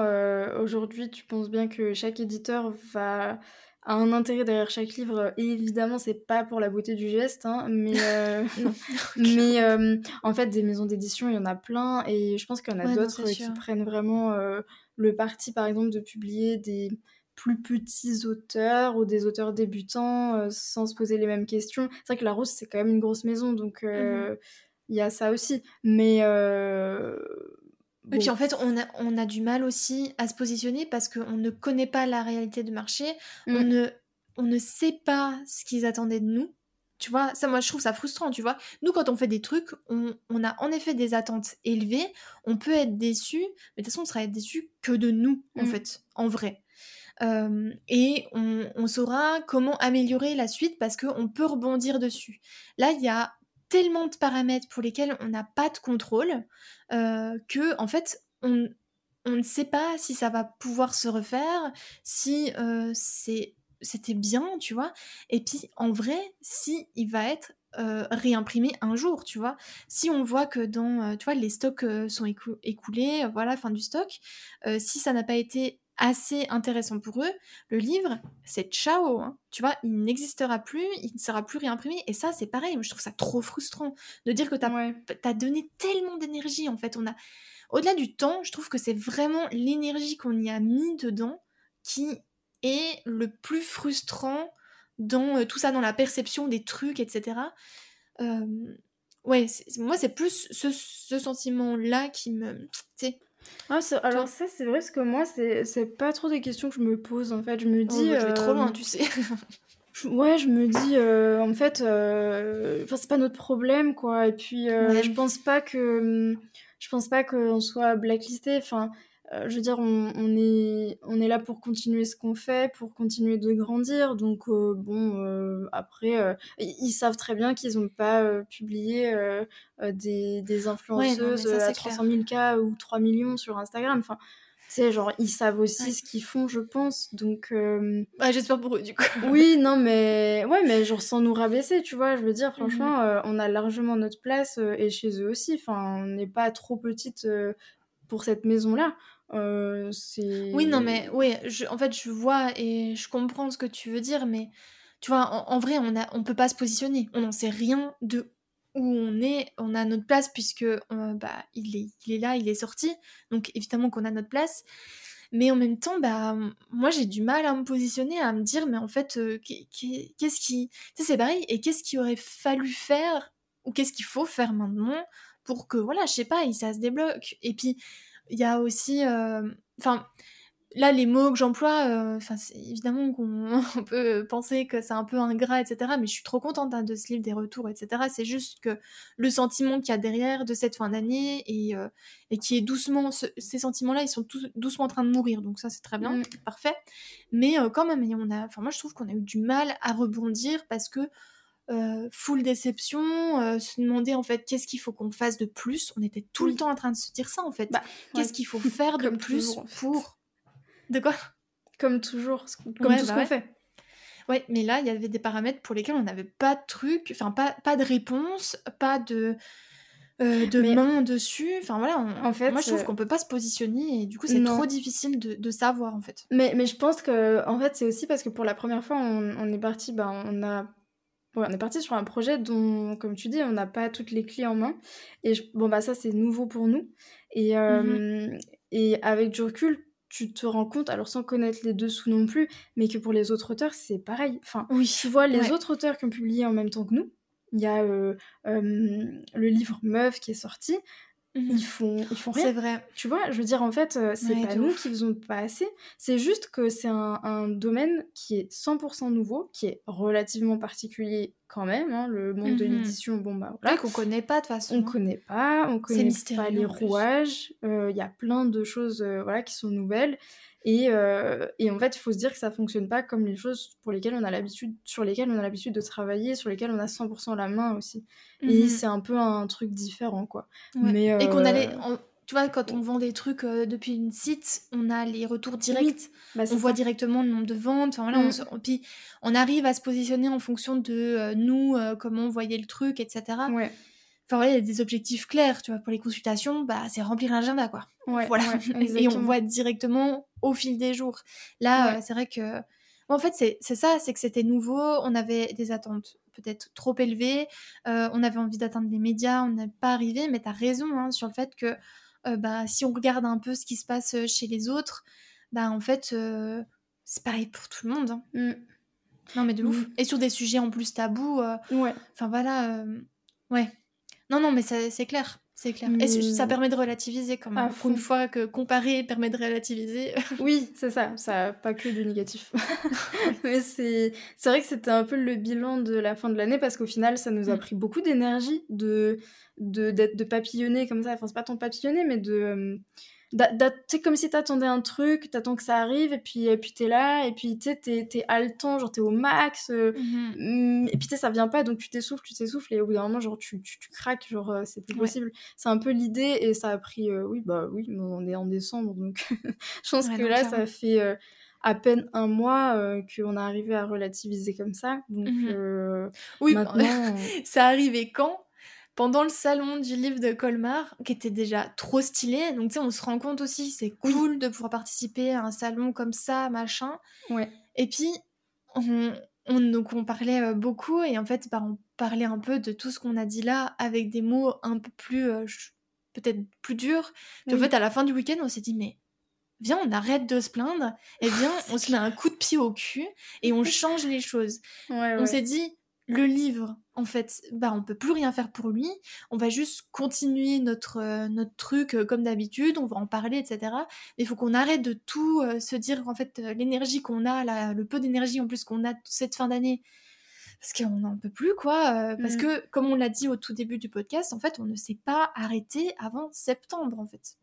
aujourd'hui tu penses bien que chaque éditeur va un intérêt derrière chaque livre. Et évidemment, c'est pas pour la beauté du geste, hein, mais, euh, mais euh, en fait, des maisons d'édition, il y en a plein. Et je pense qu'il y en a d'autres qui prennent vraiment euh, le parti, par exemple, de publier des plus petits auteurs ou des auteurs débutants sans se poser les mêmes questions. C'est vrai que La Rousse, c'est quand même une grosse maison, donc mmh il y a ça aussi. Mais et puis en fait, on a, on a du mal aussi à se positionner parce qu'on ne connaît pas la réalité du marché. On mm. ne on ne sait pas ce qu'ils attendaient de nous. Tu vois, ça, moi, je trouve ça frustrant, tu vois. Nous, quand on fait des trucs, on, a en effet des attentes élevées, on peut être déçu, mais de toute façon, on sera déçu que de nous, en mmh. fait, en vrai. Euh, et on, saura comment améliorer la suite parce qu'on peut rebondir dessus. Là, il y a tellement de paramètres pour lesquels on n'a pas de contrôle euh, que, en fait, on, on ne sait pas si ça va pouvoir se refaire, si euh, c'était bien, tu vois. Et puis, en vrai, si il va être euh, réimprimé un jour, tu vois. Si on voit que dans, tu vois, les stocks sont écoulés, voilà, fin du stock, si ça n'a pas été assez intéressant pour eux, le livre, c'est ciao, hein. tu vois, il n'existera plus, il ne sera plus réimprimé, et ça, c'est pareil, moi, je trouve ça trop frustrant de dire que tu as, donné tellement d'énergie, en fait, on a... Au-delà du temps, je trouve que c'est vraiment l'énergie qu'on y a mis dedans qui est le plus frustrant dans euh, tout ça, dans la perception des trucs, etc. ouais, moi, c'est plus ce, sentiment-là qui me... Ah, alors ça, c'est vrai, parce que moi, c'est pas trop des questions que je me pose, en fait. Je me oh, dis... je vais trop loin, tu sais. ouais, je me dis, euh, en fait, euh, c'est pas notre problème, quoi. Et puis, je pense pas que... Je pense pas qu'on soit blacklisté. Enfin, euh, je veux dire, on, est, on est là pour continuer ce qu'on fait, pour continuer de grandir. Donc, euh, bon, euh, après, ils savent très bien qu'ils n'ont pas publié des, des, influenceuses à 300 000 cas ou 3 millions sur Instagram. Enfin, c'est genre, ils savent aussi ce qu'ils font, je pense. Donc. J'espère pour eux, du coup. oui, non, mais. Ouais, mais genre, sans nous rabaisser, tu vois. Je veux dire, franchement, mmh on a largement notre place et chez eux aussi. Enfin, on n'est pas trop petite pour cette maison-là. Euh, oui, non, mais oui, je, en fait, je vois et je comprends ce que tu veux dire, mais tu vois, en, vrai, on a, on peut pas se positionner. On n'en sait rien de où on est. On a notre place puisque euh, bah, il, est, il est là, il est sorti. Donc évidemment qu'on a notre place. Mais en même temps, bah, moi j'ai du mal à me positionner, à me dire, mais en fait, euh, qu'est-ce qui. Tu sais, c'est pareil, et qu'est-ce qu'il aurait fallu faire, ou qu'est-ce qu'il faut faire maintenant pour que, voilà, je sais pas, ça se débloque. Et puis, il y a aussi. Euh, enfin. Là, les mots que j'emploie, euh, évidemment qu'on peut penser que c'est un peu ingrat, etc. Mais je suis trop contente hein, de ce livre, des retours, etc. C'est juste que le sentiment qu'il y a derrière de cette fin d'année et, euh, et qui est doucement, ces sentiments-là, ils sont doucement en train de mourir. Donc ça, c'est très bien, mmh. parfait. Mais quand même, on a, moi, je trouve qu'on a eu du mal à rebondir parce que euh, full déception, euh, se demander en fait qu'est-ce qu'il faut qu'on fasse de plus. On était tout le temps en train de se dire ça en fait. Bah, qu'est-ce qu'il faut faire de plus pour. De quoi? Comme toujours, comme tout ce bah qu'on fait. Ouais, mais là, il y avait des paramètres pour lesquels on n'avait pas de truc, enfin pas, pas de réponse, pas de, euh, de main dessus. Enfin voilà, en fait, moi je trouve qu'on peut pas se positionner et du coup c'est trop difficile de, de, savoir en fait. Mais, mais je pense que en fait c'est aussi parce que pour la première fois on, on est parti, ben, on a on est parti sur un projet dont, comme tu dis, on n'a pas toutes les clés en main. Et bon, bah ça, c'est nouveau pour nous. Et, mmh et avec du recul, tu te rends compte, alors sans connaître les dessous non plus, mais que pour les autres auteurs, c'est pareil. Enfin, oui, tu vois, les autres auteurs qui ont publié en même temps que nous, il y a le livre Meuf qui est sorti. Mmh ils font, ils font rien. C'est vrai. Tu vois, je veux dire, en fait, c'est pas nous qui faisons pas assez. C'est juste que c'est un, un, domaine qui est 100% nouveau, qui est relativement particulier quand même. Hein, le monde de mmh l'édition, bon bah voilà. qu'on connaît pas de toute façon. On hein. connaît pas, on connaît pas les rouages. Il y a plein de choses voilà, qui sont nouvelles. Et, euh, et, en fait, il faut se dire que ça fonctionne pas comme les choses pour lesquelles on a l'habitude, sur lesquelles on a l'habitude de travailler, sur lesquelles on a 100% la main aussi. Et mhm. c'est un peu un truc différent, quoi. Mais, Et qu'on allait, euh, tu vois, quand on vend des trucs euh, depuis une site, on a les retours directs, bah, on voit directement le nombre de ventes. Enfin, voilà, on, mm. puis on arrive à se positionner en fonction de nous, comment on voyait le truc, etc. Ouais. Enfin, il y a des objectifs clairs, tu vois. Pour les consultations, bah, c'est remplir l'agenda, quoi. voilà. et on voit directement au fil des jours. Là, euh, c'est vrai que. en fait, c'est ça, c'est que c'était nouveau. On avait des attentes peut-être trop élevées. Euh, on avait envie d'atteindre les médias. On n'est pas arrivé. Mais tu as raison hein, sur le fait que euh, bah, si on regarde un peu ce qui se passe chez les autres, bah, en fait, c'est pareil pour tout le monde. Hein. Mm. Non, mais de ouf. Mm. Et sur des sujets en plus tabous. ouais. Enfin, voilà. ouais. Non, non, mais c'est clair. C'est clair. Et ça permet de relativiser quand même. Une fois que comparer permet de relativiser. oui, c'est ça. Ça pas que du négatif. Mais c'est vrai que c'était un peu le bilan de la fin de l'année parce qu'au final, ça nous a mm. pris beaucoup d'énergie de, de, de papillonner comme ça. Enfin, c'est pas tant papillonner, mais de. C'est comme si t'attendais un truc, t'attends que ça arrive, et puis, et puis t'es là, et puis tu t'es, t'es haletant, genre t'es au max, euh, mm-hmm. mm, et puis tu ça vient pas, donc tu t'essouffles, tu t'essouffles, et au bout d'un moment, genre tu, tu, craques, genre euh, c'est plus possible. C'est un peu l'idée, et ça a pris, euh, oui, bah oui, on est en décembre, donc je pense que là, ça fait à peine un mois qu'on a arrivé à relativiser comme ça, donc mm-hmm. oui, maintenant... ça arrivait quand? Pendant le salon du livre de Colmar, qui était déjà trop stylé. Donc, tu sais, on se rend compte aussi, c'est cool de pouvoir participer à un salon comme ça, machin. Ouais. Et puis, on, donc on parlait euh, beaucoup et en fait, bah, on parlait un peu de tout ce qu'on a dit là avec des mots un peu plus, euh, peut-être plus durs. en fait, à la fin du week-end, on s'est dit, mais viens, on arrête de se plaindre et viens, on se met un coup de pied au cul et on change les choses. On s'est dit, le livre, en fait, bah, on peut plus rien faire pour lui. On va juste continuer notre, euh, notre truc euh, comme d'habitude, on va en parler, etc. Mais il faut qu'on arrête de tout euh, se dire, en fait, l'énergie qu'on a, le peu d'énergie en plus qu'on a cette fin d'année, parce qu'on n'en peut plus, quoi. Parce mmh. que, comme on l'a dit au tout début du podcast, en fait, on ne s'est pas arrêté avant septembre, en fait.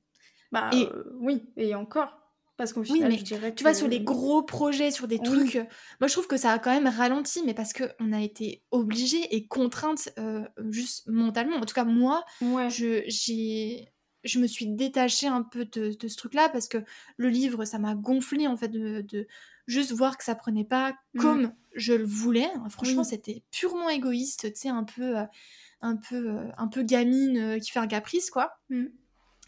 Bah, et, oui, et encore. Parce qu'au final, je dirais tu vois, sur les gros projets, sur des trucs, moi je trouve que ça a quand même ralenti, mais parce qu'on a été obligé et contrainte euh, juste mentalement. En tout cas, moi, je, j'ai, je me suis détachée un peu de, de ce truc-là parce que le livre, ça m'a gonflé en fait de, de, juste voir que ça prenait pas mmh. comme je le voulais. Franchement, c'était purement égoïste, tu sais, un peu, euh, un peu, euh, un peu gamine qui fait un caprice, quoi. Mmh.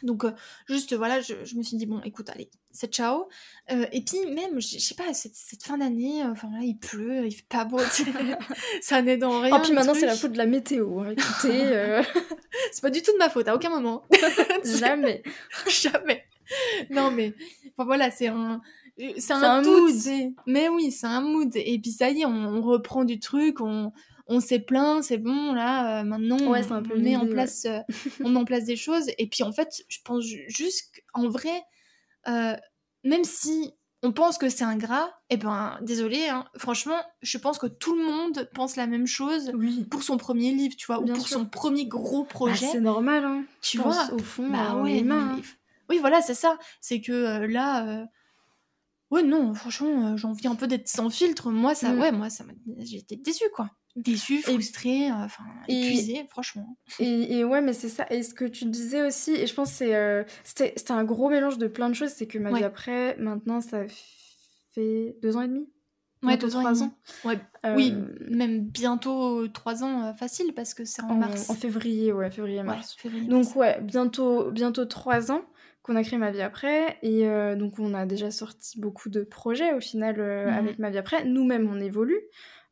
Donc, juste, voilà, je, je, me suis dit, bon, écoute, allez, c'est ciao. Euh, et puis même, je sais pas, cette, cette fin d'année, euh, enfin là, il pleut, il fait pas beau, ça n'est dans rien. Et oh, puis maintenant, c'est la faute de la météo. Hein, écoutez, euh... c'est pas du tout de ma faute, à aucun moment. Jamais. Jamais. Non, mais enfin, voilà, c'est un. C'est un, mood. Mais oui, c'est un mood. Et puis ça y est, on, reprend du truc, on, on s'est plaint, c'est bon, là, euh, maintenant, ouais, on, un peu met en place, on met en place des choses. Et puis en fait, je pense juste qu'en vrai, euh, même si on pense que c'est ingrat, et eh ben désolé, hein, franchement, je pense que tout le monde pense la même chose pour son premier livre, tu vois, ou pour son premier gros bah, projet. c'est normal, hein. Tu vois, au fond, bah, ouais, hein. oui, voilà, c'est ça. C'est que euh, là, euh, ouais, non, franchement, j'ai envie un peu d'être sans filtre. Moi, ça, mm. ouais, moi, ça j'étais déçue, quoi déçu, frustré, euh, enfin épuisé, franchement. Et, ouais, mais c'est ça. Et ce que tu disais aussi, et je pense que euh, c'était un gros mélange de plein de choses, c'est que ma vie après, maintenant, ça fait deux ans et demi. Ouais, deux trois ans. Ouais. Oui, euh, même bientôt trois ans facile parce que c'est en, mars. En février, ouais, février-mars. donc ouais, bientôt, bientôt trois ans qu'on a créé Ma Vie Après. Et donc, on a déjà sorti beaucoup de projets au final mmh avec Ma Vie Après. Nous-mêmes, on évolue.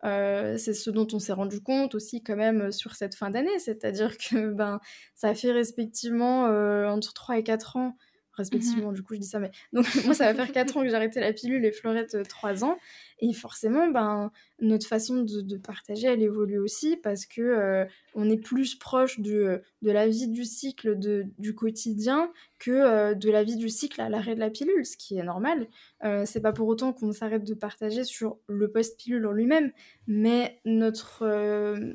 Euh, c'est ce dont on s'est rendu compte aussi quand même euh, sur cette fin d'année, c'est-à-dire que ben ça fait respectivement euh, entre 3 et 4 ans respectivement, mmh du coup je dis ça, mais donc moi ça va faire 4 ans que j'ai arrêté la pilule et Fleurette 3 ans, et forcément ben notre façon de, partager elle évolue aussi parce que on est plus proche de, de la vie du cycle de, du quotidien que de la vie du cycle à l'arrêt de la pilule, ce qui est normal. c'est pas pour autant qu'on s'arrête de partager sur le post-pilule en lui-même, mais notre,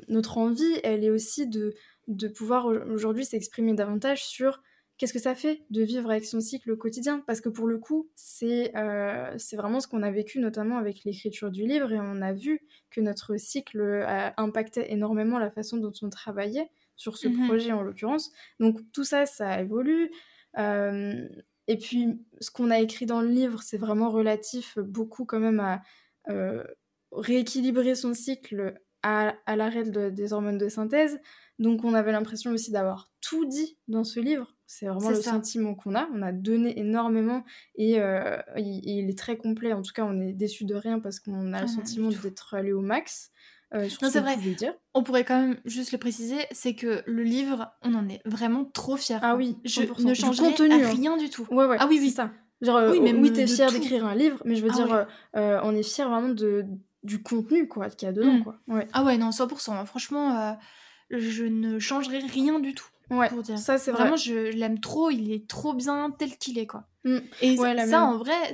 notre envie elle est aussi de, de pouvoir aujourd'hui s'exprimer davantage sur qu'est-ce que ça fait de vivre avec son cycle au quotidien? Parce que pour le coup, euh, c'est vraiment ce qu'on a vécu, notamment avec l'écriture du livre, et on a vu que notre cycle a impacté énormément la façon dont on travaillait sur ce mmh projet en l'occurrence. Donc tout ça, ça évolue. Euh, et puis, ce qu'on a écrit dans le livre, c'est vraiment relatif beaucoup quand même à euh, rééquilibrer son cycle à, à l'arrêt des hormones de synthèse. Donc on avait l'impression aussi d'avoir tout dit dans ce livre. C'est vraiment le sentiment qu'on a. On a donné énormément et euh, il, est très complet. En tout cas, on est déçu de rien parce qu'on a le ah, sentiment d'être allé au max. Euh, non, c'est vrai. Dire. On pourrait quand même juste le préciser, c'est que le livre, on en est vraiment trop fiers. Ah oui, je ne contenu, hein. rien du tout. Ouais, ouais, ah oui, oui, ça. Genre, oui, euh, oui t'es fier d'écrire un livre, mais je veux ah dire, on est fier vraiment de, du contenu quoi qu'il y a dedans. Mm. Quoi. Ah ouais, non, 100%. Franchement, je ne changerai rien du tout. Ouais, pour dire. ça c'est vraiment, je l'aime trop, il est trop bien tel qu'il est, quoi. Mm. Et ça, en vrai,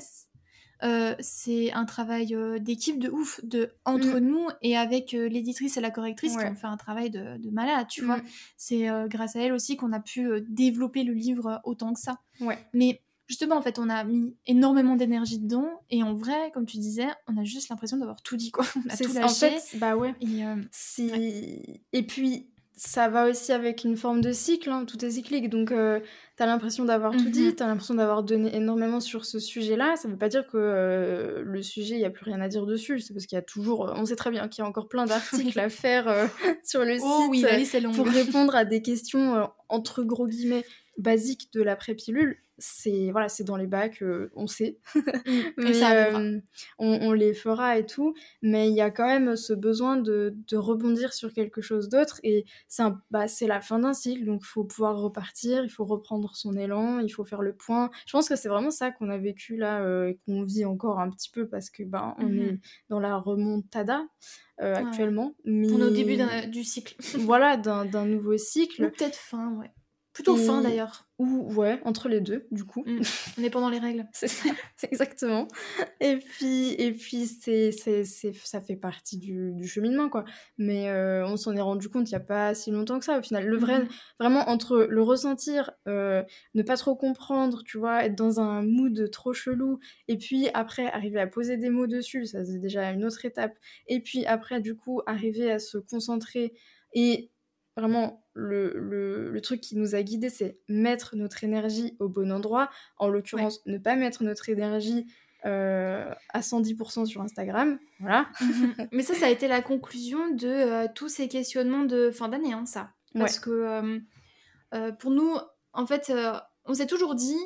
euh, c'est un travail euh, d'équipe de ouf, de entre mm. nous et avec euh, l'éditrice et la correctrice qui ont fait un travail de, de malade, tu vois. C'est grâce à elle aussi qu'on a pu développer le livre autant que ça. Ouais. Mais justement, en fait, on a mis énormément d'énergie dedans et en vrai, comme tu disais, on a juste l'impression d'avoir tout dit, quoi. On a tout lâché. En fait, bah ouais. Et, et puis, ça va aussi avec une forme de cycle, hein, tout est cyclique. Donc, euh, tu as l'impression d'avoir tout dit, mhm. tu as l'impression d'avoir donné énormément sur ce sujet-là. Ça ne veut pas dire que euh, le sujet, il n'y a plus rien à dire dessus. C'est parce qu'il y a toujours. On sait très bien qu'il y a encore plein d'articles à faire euh, sur le oh site pour répondre à des questions, entre gros guillemets, basiques de l'après-pilule c'est voilà, c'est dans les bacs, euh, on sait. Mm. mais euh, on, les fera et tout. Mais il y a quand même ce besoin de, rebondir sur quelque chose d'autre. Et c'est bah, la fin d'un cycle, donc il faut pouvoir repartir, il faut reprendre son élan, il faut faire le point. Je pense que c'est vraiment ça qu'on a vécu là euh, et qu'on vit encore un petit peu parce que ben on mm-hmm. est dans la remontada. actuellement. Mais... On est au début du cycle. voilà, d'un nouveau cycle. peut-être fin, ouais. Plutôt fin d'ailleurs. Ou ouais, entre les deux, du coup. Mm. On est pendant les règles. c'est exactement. Et puis, et puis c'est, c'est, ça fait partie du, du cheminement, quoi. Mais euh, on s'en est rendu compte il n'y a pas si longtemps que ça, au final. Le vrai, mm-hmm. vraiment, entre le ressentir, euh, ne pas trop comprendre, tu vois, être dans un mood trop chelou, et puis après, arriver à poser des mots dessus, ça c'est déjà une autre étape. Et puis après, du coup, arriver à se concentrer et vraiment le, le, truc qui nous a guidés, c'est mettre notre énergie au bon endroit. En l'occurrence, ne pas mettre notre énergie euh, à 110% sur Instagram. Voilà. Mhm. Mais ça, ça a été la conclusion de euh, tous ces questionnements de fin d'année, hein, ça. Parce que euh, pour nous, en fait, on s'est toujours dit,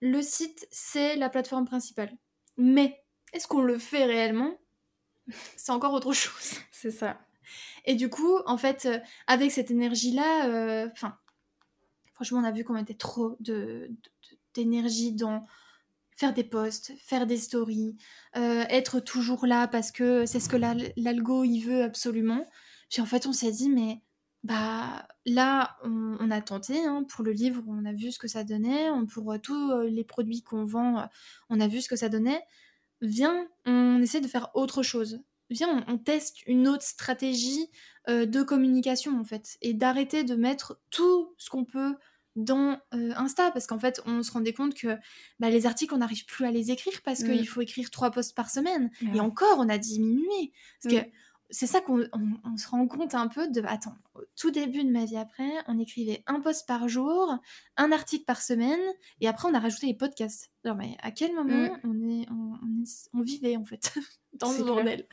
le site, c'est la plateforme principale. Mais est-ce qu'on le fait réellement? C'est encore autre chose. C'est ça. Et du coup, en fait, euh, avec cette énergie-là, euh, enfin, franchement, on a vu qu'on mettait trop d'énergie dans faire des posts, faire des stories, euh, être toujours là parce que c'est ce que l'algo il veut absolument. Puis en fait, on s'est dit, mais bah là, on, a tenté hein, pour le livre, on a vu ce que ça donnait, pour tous les produits qu'on vend, on a vu ce que ça donnait. Viens, on essaie de faire autre chose viens, on, teste une autre stratégie euh, de communication en fait, et d'arrêter de mettre tout ce qu'on peut dans euh, Insta, parce qu'en fait, on se rendait compte que bah, les articles, on n'arrive plus à les écrire parce qu'il mm. faut écrire trois posts par semaine. Et encore, on a diminué. Parce que mm c'est ça qu'on se rend compte un peu de. Attends, au tout début de ma vie après, on écrivait un post par jour, un article par semaine, et après on a rajouté les podcasts. Alors, mais à quel moment mm. on, est, on, vivait en fait dans ce bordel?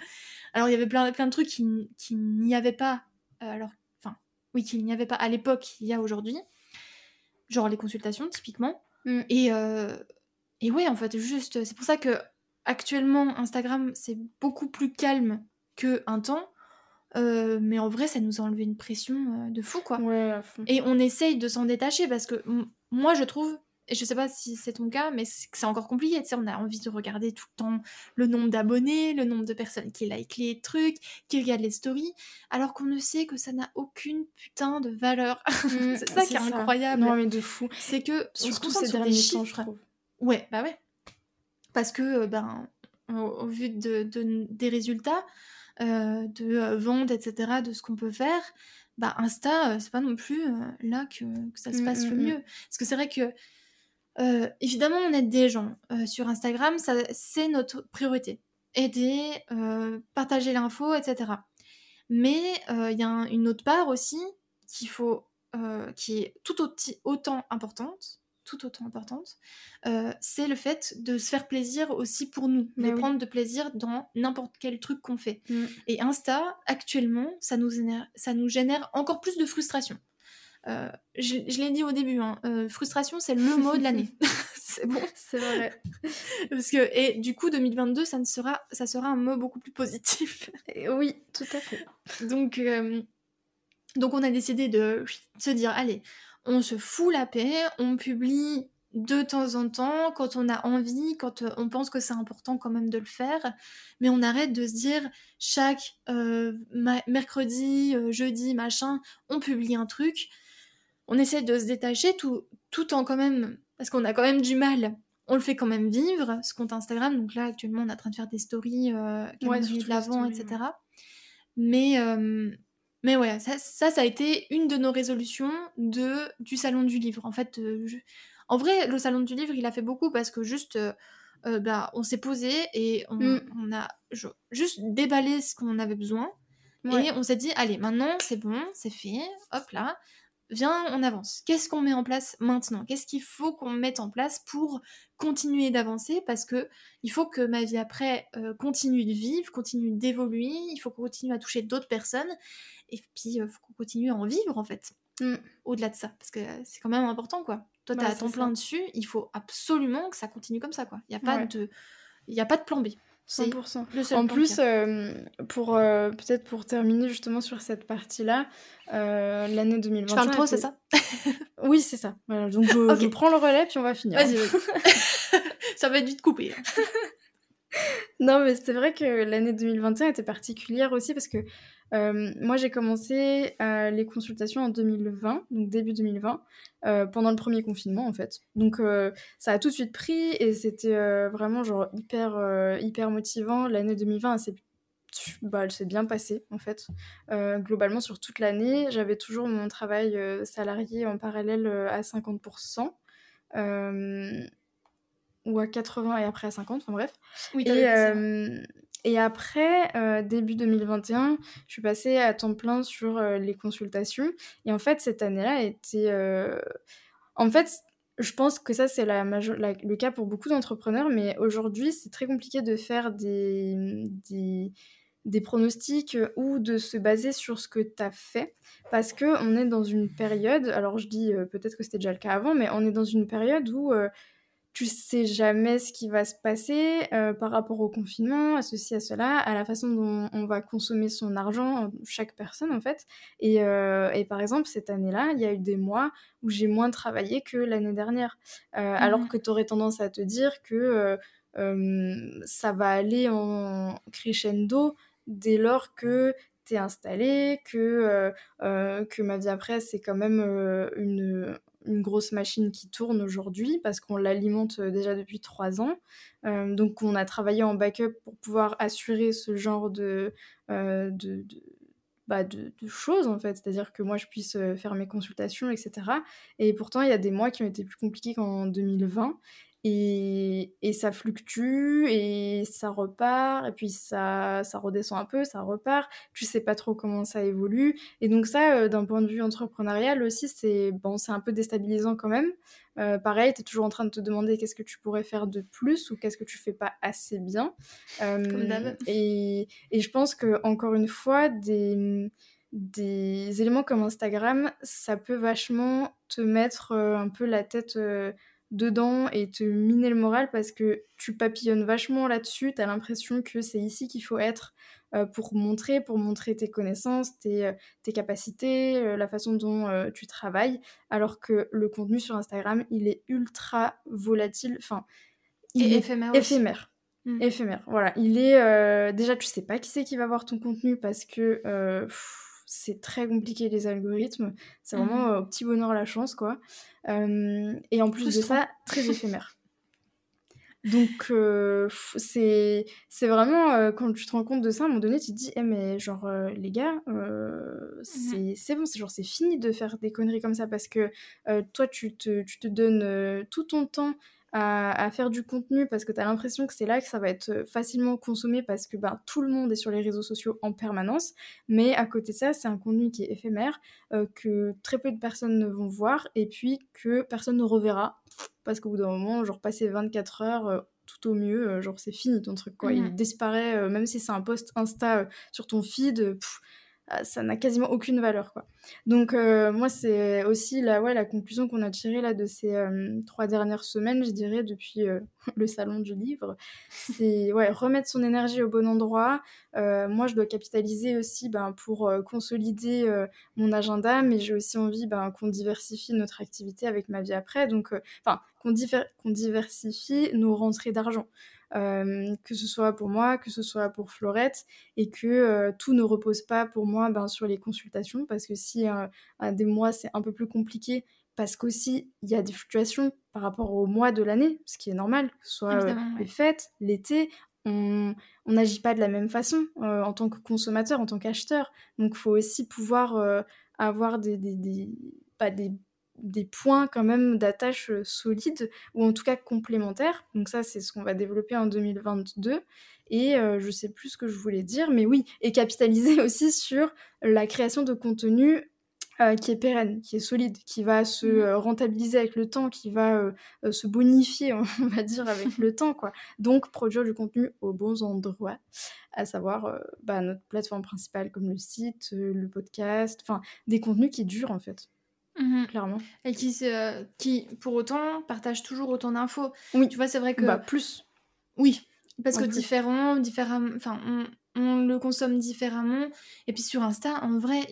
Alors il y avait plein, plein de trucs qui, qui n'y avait pas. Euh, alors, enfin, oui, qu'il n'y avait pas à l'époque, il y a aujourd'hui. Genre les consultations, typiquement. Mm. Et, euh, et ouais, en fait, juste. C'est pour ça que actuellement, Instagram, c'est beaucoup plus calme que un temps. Euh, mais en vrai, ça nous a enlevé une pression euh, de fou, quoi. Et on essaye de s'en détacher parce que moi, je trouve, et je sais pas si c'est ton cas, mais c'est encore compliqué. Tu sais, on a envie de regarder tout le temps le nombre d'abonnés, le nombre de personnes qui like les trucs, qui regardent les stories, alors qu'on ne sait que ça n'a aucune putain de valeur. Mmh, c'est ça qui est, incroyable. Non, mais de fou. C'est que surtout ces derniers temps, je trouve. Ouais, bah ouais. Parce que, ben, au, vu de, des résultats, euh, de euh, vente, etc., de ce qu'on peut faire, bah Insta, euh, c'est pas non plus là que, ça se mmh, passe le mmh, mmh. mieux. Parce que c'est vrai que, évidemment, on aide des gens sur Instagram, c'est notre priorité. Aider, partager l'info, etc. Mais il y a une autre part aussi qu'il faut, qui est tout autant importante, tout autant importante, euh, c'est le fait de se faire plaisir aussi pour nous, de prendre de plaisir dans n'importe quel truc qu'on fait. Mm. Et Insta, actuellement, ça nous, génère, ça nous génère encore plus de frustration. Euh, je, l'ai dit au début, hein, euh, frustration, c'est le mot de l'année. c'est bon? C'est vrai. Parce que, et du coup, 2022, ça, ne sera, ça sera un mot beaucoup plus positif. oui, tout à fait. Donc, donc on a décidé de se dire, allez, on se fout la paix, on publie de temps en temps, quand on a envie, quand euh, on pense que c'est important quand même de le faire, mais on arrête de se dire chaque euh, mercredi, euh, jeudi, machin, on publie un truc. on essaie de se détacher tout, tout en quand même, parce qu'on a quand même du mal. On le fait quand même vivre, ce compte Instagram. Donc là, actuellement, on est en train de faire des stories, euh, de l'avant, etc. Mais, euh, mais ouais, ça, ça, a été une de nos résolutions de, du Salon du Livre. En fait, euh, en vrai, le Salon du Livre, il a fait beaucoup parce que juste, euh, bah, on s'est posé et on, mm. on a juste déballé ce qu'on avait besoin. Et on s'est dit, allez, maintenant, c'est bon, c'est fait, hop là viens, on avance. Qu'est-ce qu'on met en place maintenant? Qu'est-ce qu'il faut qu'on mette en place pour continuer d'avancer? Parce que il faut que ma vie après euh, continue de vivre, continue d'évoluer, il faut qu'on continue à toucher d'autres personnes, et puis il euh, faut qu'on continue à en vivre en fait. Mmh. Au-delà de ça, parce que c'est quand même important quoi. Toi, tu as ton plein dessus, il faut absolument que ça continue comme ça quoi. Il n'y a, pas de... y a pas de plan B. 100%. en plus, euh, pour euh, peut-être pour terminer justement sur cette partie-là, euh, l'année 2021. Je parle trop, c'est ça Oui, c'est ça. donc je, prends le relais puis on va finir. Vas-y, vas-y. ça va être vite coupé. non, mais c'est vrai que l'année 2021 était particulière aussi parce que euh, moi, j'ai commencé euh, les consultations en 2020, donc début 2020, euh, pendant le premier confinement en fait. Donc ça a tout de suite pris et c'était vraiment genre hyper, hyper motivant. L'année 2020, bah, elle s'est bien passée en fait. globalement, sur toute l'année, j'avais toujours mon travail salarié en parallèle à 50% ou à 80 et après à 50, enfin bref. Oui, et, et après, euh, début 2021, je suis passée à temps plein sur euh, les consultations. Et en fait, cette année-là. Euh, en fait, je pense que ça, c'est la, le cas pour beaucoup d'entrepreneurs, mais aujourd'hui, c'est très compliqué de faire des, des, des, pronostics ou de se baser sur ce que tu as fait, parce qu'on est dans une période, alors je dis peut-être que c'était déjà le cas avant, mais on est dans une période où tu sais jamais ce qui va se passer euh, par rapport au confinement, à ceci, à cela, à la façon dont on va consommer son argent, chaque personne en fait. Et, euh, et par exemple, cette année-là, il y a eu des mois où j'ai moins travaillé que l'année dernière. Euh, alors mmh. que tu aurais tendance à te dire que ça va aller en crescendo dès lors que tu es installé, que, que ma vie après, c'est quand même une une grosse machine qui tourne aujourd'hui parce qu'on l'alimente euh, déjà depuis trois ans. Euh, donc on a travaillé en backup pour pouvoir assurer ce genre de, euh, de, bah, de, de, choses en fait, c'est-à-dire que moi je puisse faire mes consultations, etc. Et pourtant il y a des mois qui ont été plus compliqués qu'en 2020 et, et, ça fluctue et ça repart et puis ça, ça redescend un peu, ça repart. Tu sais pas trop comment ça évolue. Et donc ça, euh, d'un point de vue entrepreneurial aussi, c'est bon, c'est un peu déstabilisant quand même. Euh, pareil, tu es toujours en train de te demander qu'est-ce que tu pourrais faire de plus ou qu'est-ce que tu fais pas assez bien. Euh, et, et, je pense que encore une fois, des, des éléments comme Instagram, ça peut vachement te mettre un peu la tête dedans et te miner le moral parce que tu papillonnes vachement là-dessus, tu as l'impression que c'est ici qu'il faut être euh, pour montrer, pour montrer tes connaissances, tes, euh, tes capacités, euh, la façon dont tu travailles, alors que le contenu sur Instagram, il est ultra volatile, enfin, il est éphémère. Éphémère. Mm. Éphémère, voilà. Il est... déjà, tu sais pas qui c'est qui va voir ton contenu parce que c'est très compliqué les algorithmes. C'est vraiment mmh. au petit bonheur la chance, quoi. et en plus de ça, très éphémère. Donc, c'est vraiment, quand tu te rends compte de ça, à un moment donné, tu te dis, eh, mais genre, les gars, c'est bon, genre, c'est fini de faire des conneries comme ça parce que toi, tu te, tu te donnes tout ton temps à, faire du contenu parce que tu as l'impression que c'est là que ça va être euh, facilement consommé parce que ben, tout le monde est sur les réseaux sociaux en permanence. Mais à côté de ça, c'est un contenu qui est éphémère, euh, que très peu de personnes ne vont voir et puis que personne ne reverra parce qu'au bout d'un moment, genre passer 24 heures, euh, tout au mieux, genre c'est fini ton truc quoi. Il disparaît, même si c'est un post Insta sur ton feed, ça n'a quasiment aucune valeur quoi. Donc euh, moi c'est aussi la ouais la conclusion qu'on a tirée là de ces euh, trois dernières semaines, je dirais depuis euh, le salon du livre, c'est ouais remettre son énergie au bon endroit. moi je dois capitaliser aussi ben, pour consolider mon agenda, mais j'ai aussi envie ben, qu'on diversifie notre activité avec ma vie après, donc enfin qu'on, qu'on diversifie nos rentrées d'argent. Que ce soit pour moi, que ce soit pour Florette, et que tout ne repose pas pour moi ben, sur les consultations, parce que si un des mois c'est un peu plus compliqué, parce qu'aussi il y a des fluctuations par rapport au mois de l'année, ce qui est normal, que ce soit les fêtes, l'été, on n'agit pas de la même façon en tant que consommateur, en tant qu'acheteur. Donc il faut aussi pouvoir avoir des, des, des, des, des, points quand même d'attache solides, ou en tout cas complémentaires. Donc ça, c'est ce qu'on va développer en 2022. Et je sais plus ce que je voulais dire, mais oui, et capitaliser aussi sur la création de contenu euh, qui est pérenne, qui est solide, qui va se euh, rentabiliser avec le temps, qui va euh, se bonifier, on va dire, avec le temps, quoi. Donc, produire du contenu aux bons endroits, à savoir bah, notre plateforme principale comme le site, le podcast, enfin, des contenus qui durent, en fait. Mmh clairement. Et qui, qui, pour autant, partagent toujours autant d'infos. Oui. Tu vois, c'est vrai que... Bah, plus. Oui, parce que différent, différemment, enfin, on, on, le consomme différemment. Et puis sur Insta, en vrai,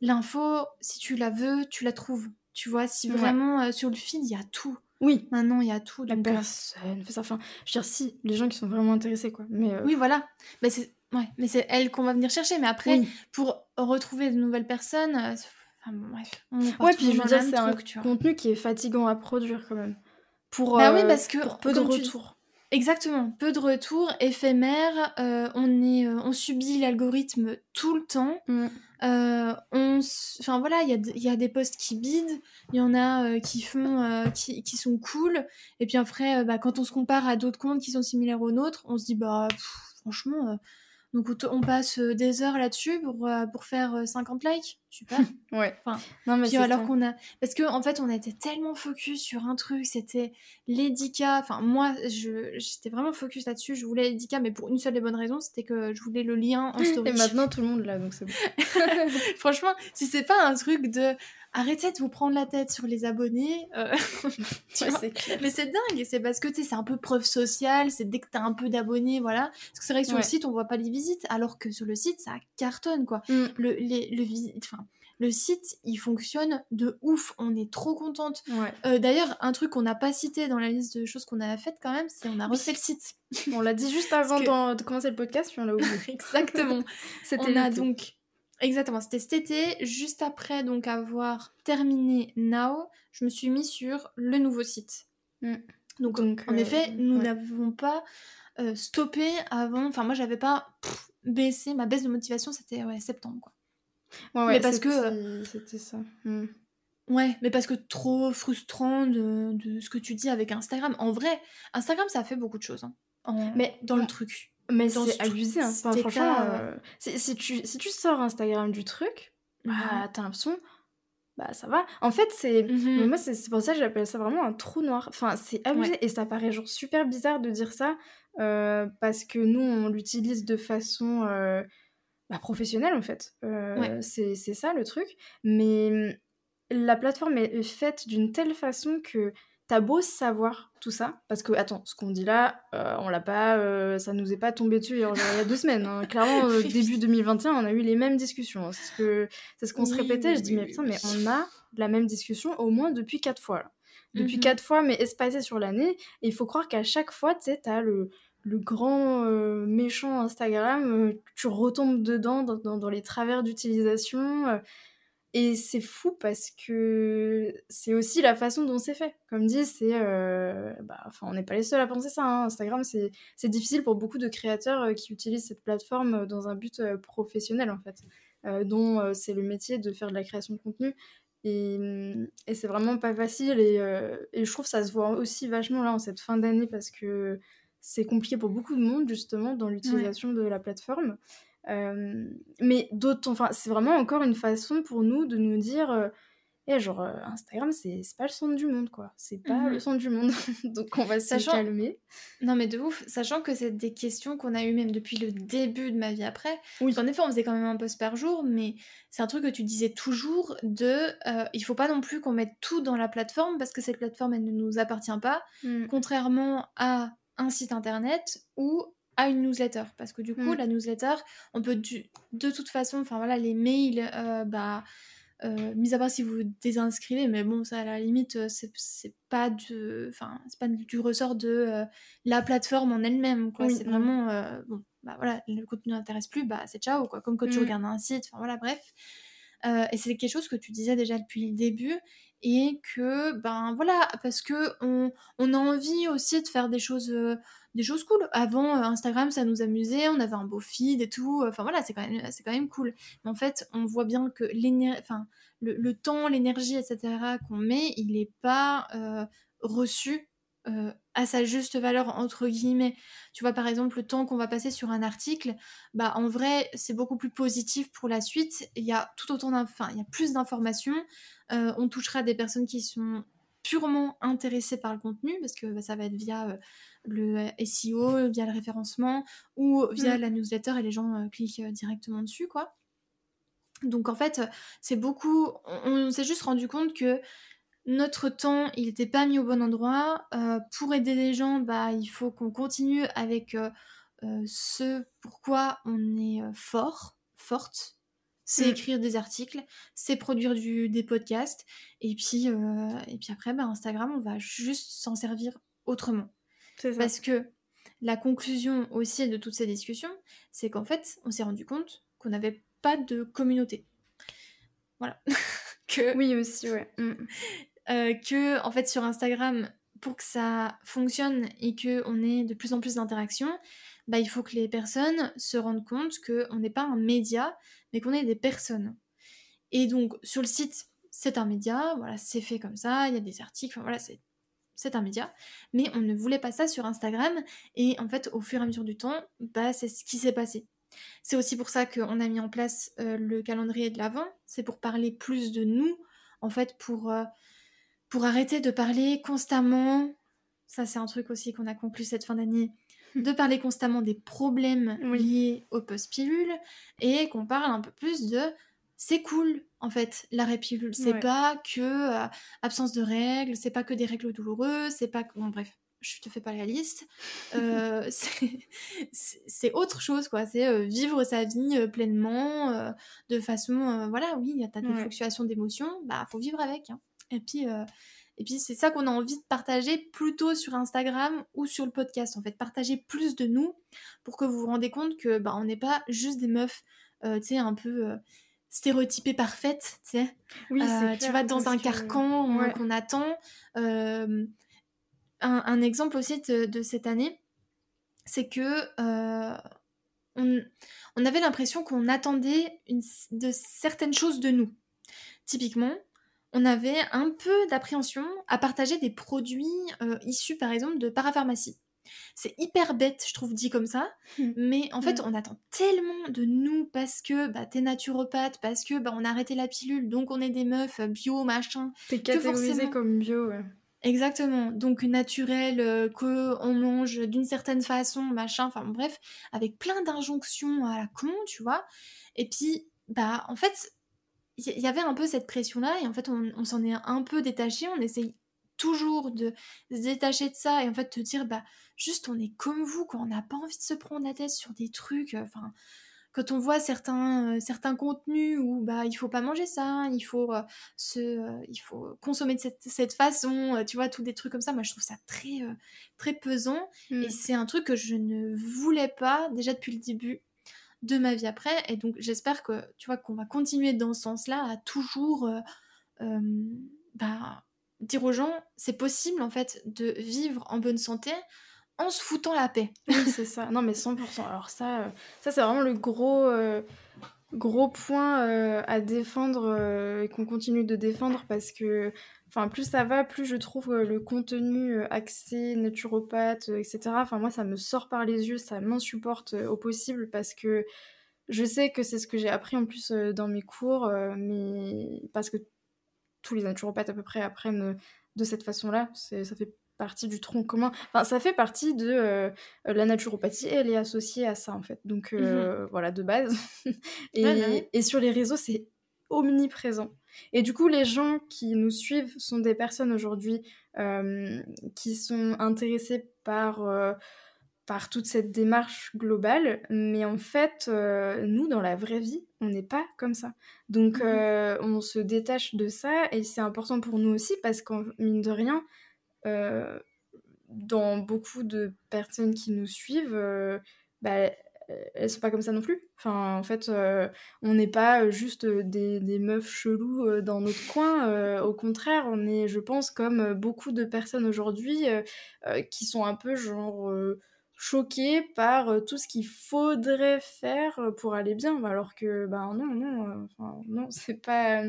l'info, si tu la veux, tu la trouves. Tu vois, si vraiment euh, sur le feed, il y a tout. Oui. Maintenant, il y a tout. La euh, personne fait ça. Enfin, je veux dire, si, les gens qui sont vraiment intéressés, quoi. Mais euh, Oui, voilà. Mais c'est ouais. mais c'est elle qu'on va venir chercher. Mais après, pour retrouver de nouvelles personnes, enfin, bref. ouais, puis je veux dire, c'est un contenu qui est fatigant à produire, quand même. Pour, bah oui, parce que pour peu de retours. Exactement, peu de retours, éphémères, on, est, on subit l'algorithme tout le temps. Mm. Euh, on, enfin voilà, il y, y, a des posts qui bident, il y en a euh, qui font, euh, qui, qui, sont cool, et puis après, bah, quand on se compare à d'autres comptes qui sont similaires aux nôtres, on se dit bah franchement, donc on passe des heures là-dessus pour, pour faire 50 likes, super. ouais. Enfin, non mais alors qu'on a, parce que en fait, on a été tellement focus sur un truc, c'était l'édica. Enfin moi, j'étais vraiment focus là-dessus. Je voulais l'édica, mais pour une seule et bonne raison, c'était que je voulais le lien en story. Et maintenant tout le monde l'a, donc c'est bon. Franchement, si c'est pas un truc de arrêtez de vous prendre la tête sur les abonnés. Euh, mais c'est dingue, c'est parce que tu sais, c'est un peu preuve sociale, c'est dès que t'as un peu d'abonnés, voilà. Parce que c'est vrai que sur le site, on voit pas les visites, alors que sur le site, ça cartonne, quoi. Mm. Le, les, le, enfin, le site, il fonctionne de ouf, on est trop contente. Euh, d'ailleurs, un truc qu'on n'a pas cité dans la liste de choses qu'on a faites quand même, c'est on a refait le site. on l'a dit juste avant de commencer le podcast, puis on l'a oublié. Exactement. C'était on a donc Exactement, c'était cet été, juste après donc avoir terminé Now, je me suis mis sur le nouveau site. Mm. Donc, en effet, euh, nous n'avons pas euh, stoppé avant, enfin moi j'avais pas baissé, ma baisse de motivation c'était ouais, septembre quoi. Ouais, ouais, mais parce que euh, c'était ça. Mm. Ouais, mais parce que trop frustrant de, de, ce que tu dis avec Instagram. En vrai, Instagram ça fait beaucoup de choses. Hein, mais dans le truc. Mais c'est abusé, hein. franchement, euh, si, tu, si tu sors Instagram du truc, bah, mhm. t'as l'impression, bah ça va. En fait, c'est. Mhm. Moi, c'est pour ça que j'appelle ça vraiment un trou noir. Enfin, c'est abusé. Et ça paraît genre super bizarre de dire ça, euh, parce que nous, on l'utilise de façon euh, bah, professionnelle, en fait. C'est ça le truc. Mais la plateforme est faite d'une telle façon que T'as beau savoir tout ça, parce que, attends, ce qu'on dit là, euh, on l'a pas, euh, ça nous est pas tombé dessus il y a deux semaines. Hein. Clairement, euh, début 2021, on a eu les mêmes discussions. C'est ce que, c'est ce qu'on se répétait. je dis, mais putain, mais on a la même discussion au moins depuis quatre fois. Depuis mhm. quatre fois, mais espacées sur l'année. Et il faut croire qu'à chaque fois, tu sais, t'as le, le grand méchant Instagram, tu retombes dedans, dans, dans les travers d'utilisation. Et c'est fou parce que c'est aussi la façon dont c'est fait. Comme dit, c'est. Euh, bah, enfin, on n'est pas les seuls à penser ça. Hein. Instagram, c'est difficile pour beaucoup de créateurs euh, qui utilisent cette plateforme euh, dans un but professionnel, en fait. dont c'est le métier de faire de la création de contenu. Et, et c'est vraiment pas facile. Et, et, je trouve que ça se voit aussi vachement là en cette fin d'année parce que c'est compliqué pour beaucoup de monde, justement, dans l'utilisation de la plateforme mais d'autres, enfin, c'est vraiment encore une façon pour nous de nous dire, eh, genre, Instagram, c'est pas le centre du monde, quoi. C'est pas le mmh centre du monde. Donc on va se calmer. Non, mais de ouf, sachant que c'est des questions qu'on a eues même depuis le début de ma vie après. Oui. En effet, on faisait quand même un post par jour, mais c'est un truc que tu disais toujours de, il faut pas non plus qu'on mette tout dans la plateforme parce que cette plateforme, elle ne nous appartient pas. Mmh. Contrairement à un site internet où à une newsletter parce que du coup mm. la newsletter on peut de toute façon enfin voilà les mails euh, bah euh, mis à part si vous désinscrivez, mais bon, ça à la limite, euh, c'est pas de, enfin, c'est pas du ressort de euh, la plateforme en elle-même, quoi. c'est vraiment, bon, bah voilà, le contenu n'intéresse plus, bah c'est ciao, quoi. Comme quand tu mmh. regardes un site, enfin voilà, bref. et c'est quelque chose que tu disais déjà depuis le début, et que, ben voilà, parce que on, on a envie aussi de faire des choses des choses cool. Avant, euh, Instagram, ça nous amusait, on avait un beau feed et tout. Enfin voilà, c'est quand, même, c'est quand même cool. Mais en fait, on voit bien que enfin, le, le, temps, l'énergie, etc. qu'on met, il n'est pas euh, reçu euh, à sa juste valeur entre guillemets. Tu vois par exemple le temps qu'on va passer sur un article, bah en vrai c'est beaucoup plus positif pour la suite. Il y a tout autant il y a plus d'informations. on touchera des personnes qui sont purement intéressées par le contenu parce que bah, ça va être via le SEO, via le référencement ou via mm. la newsletter et les gens euh, cliquent euh, directement dessus, quoi. Donc en fait, c'est beaucoup. On, s'est juste rendu compte que notre temps, il n'était pas mis au bon endroit. Euh, pour aider les gens, bah, il faut qu'on continue avec ce pourquoi on est fort, forte. C'est mm. écrire des articles, c'est produire du, des podcasts. Et puis, et puis après, bah, Instagram, on va juste s'en servir autrement. Parce que la conclusion aussi de toutes ces discussions, c'est qu'en fait, on s'est rendu compte qu'on n'avait pas de communauté. Voilà. que, oui, aussi, ouais. Mm. Euh, que, en fait, sur Instagram, pour que ça fonctionne et qu'on ait de plus en plus d'interactions, bah, il faut que les personnes se rendent compte qu'on n'est pas un média, mais qu'on est des personnes. Et donc, sur le site, c'est un média, voilà, c'est fait comme ça, il y a des articles, voilà, c'est un média, mais on ne voulait pas ça sur Instagram, et en fait, au fur et à mesure du temps, bah, c'est ce qui s'est passé. C'est aussi pour ça qu'on a mis en place euh, le calendrier de l'Avent, c'est pour parler plus de nous, en fait, euh, pour arrêter de parler constamment, ça c'est un truc aussi qu'on a conclu cette fin d'année, de parler constamment des problèmes liés au post-pilule, et qu'on parle un peu plus de c'est cool en fait l'arrêt pilule c'est pas que euh, absence de règles c'est pas que des règles douloureuses c'est pas que bon bref je te fais pas la liste. Euh, c'est autre chose quoi. C'est euh, vivre sa vie pleinement de façon voilà oui il y a des fluctuations d'émotions bah faut vivre avec hein. et puis et puis c'est ça qu'on a envie de partager plutôt sur Instagram ou sur le podcast en fait partager plus de nous pour que vous vous rendez compte que bah on n'est pas juste des meufs tu sais un peu stéréotypée parfaite, tu sais. Oui, euh, tu vas dans un carcan qu'on attend. Euh, un, exemple aussi de, cette année, c'est que euh, on, avait l'impression qu'on attendait une, de certaines choses de nous. Typiquement, on avait un peu d'appréhension à partager des produits issus par exemple de parapharmacie. C'est hyper bête, je trouve, dit comme ça. Mmh. Mais en fait, mmh. on attend tellement de nous parce que bah, t'es naturopathe, parce que bah, on a arrêté la pilule, donc on est des meufs euh, bio, machin. T'es catégorisé comme bio, ouais. Exactement. Donc naturel, euh, que on mange d'une certaine façon, machin. Enfin bref, avec plein d'injonctions à la con, tu vois. Et puis, bah en fait, il y, avait un peu cette pression-là et en fait, on, on s'en est un peu détaché. On essaye toujours de se détacher de ça et en fait te dire bah juste on est comme vous quand on n'a pas envie de se prendre la tête sur des trucs euh, enfin quand on voit certains, euh, certains contenus où bah il faut pas manger ça, il faut euh, se, il faut consommer de cette, façon, tu vois, tous des trucs comme ça, moi je trouve ça très, très pesant et mmh. c'est un truc que je ne voulais pas déjà depuis le début de ma vie après et donc j'espère que tu vois qu'on va continuer dans ce sens-là à toujours bah, dire aux gens, c'est possible en fait de vivre en bonne santé en se foutant la paix. C'est ça. Non, mais 100%. Alors ça, euh, ça c'est vraiment le gros, euh, gros point euh, à défendre et qu'on continue de défendre parce que, enfin, plus ça va, plus je trouve le contenu axé naturopathe, etc. Enfin, moi, ça me sort par les yeux, ça m'insupporte au possible parce que je sais que c'est ce que j'ai appris en plus dans mes cours, mais parce que tous les naturopathes à peu près apprennent de cette façon-là. Ça fait partie du tronc commun. Enfin, ça fait partie de euh, la naturopathie et elle est associée à ça en fait. Donc euh, mhm. voilà, de base. et, et, sur les réseaux, c'est omniprésent. Et du coup, les gens qui nous suivent sont des personnes aujourd'hui euh, qui sont intéressées par par toute cette démarche globale, mais en fait, euh, nous, dans la vraie vie, on n'est pas comme ça. Donc, mmh euh, on se détache de ça, et c'est important pour nous aussi, parce qu'en mine de rien, euh, dans beaucoup de personnes qui nous suivent, bah, elles sont pas comme ça non plus. Enfin, en fait, on n'est pas juste des, des meufs cheloues dans notre coin. au contraire, on est, je pense, comme beaucoup de personnes aujourd'hui qui sont un peu genre choquée par euh, tout ce qu'il faudrait faire euh, pour aller bien, alors que ben non, non, euh, enfin, non, c'est pas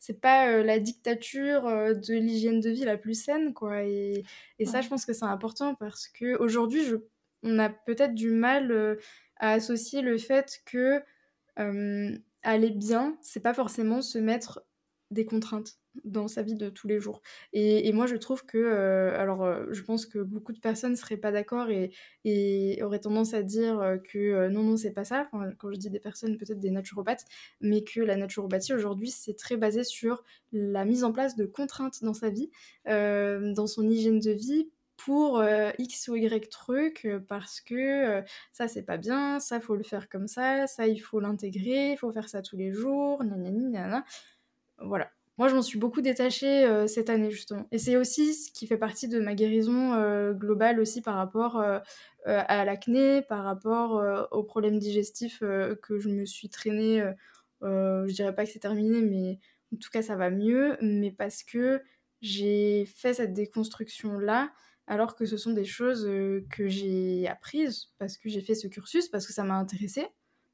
c'est pas la dictature de l'hygiène de vie la plus saine, quoi. Et, et ça, je pense que c'est important parce que aujourd'hui, je, on a peut-être du mal à associer le fait que aller bien, c'est pas forcément se mettre des contraintes dans sa vie de tous les jours. Et, moi, je trouve que, alors, je pense que beaucoup de personnes ne seraient pas d'accord et, auraient tendance à dire que non, non, c'est pas ça. quand je dis des personnes, peut-être des naturopathes, mais que la naturopathie aujourd'hui, c'est très basé sur la mise en place de contraintes dans sa vie, dans son hygiène de vie pour X ou Y truc parce que ça c'est pas bien, ça faut le faire comme ça, ça il faut l'intégrer, il faut faire ça tous les jours, nanani, nanana. Voilà. Moi, je m'en suis beaucoup détachée euh, cette année, justement. Et c'est aussi ce qui fait partie de ma guérison euh, globale aussi par rapport euh, à l'acné, par rapport aux problèmes digestifs que je me suis traînée. je dirais pas que c'est terminé, mais en tout cas, ça va mieux. Mais parce que j'ai fait cette déconstruction-là, alors que ce sont des choses que j'ai apprises, parce que j'ai fait ce cursus, parce que ça m'a intéressée,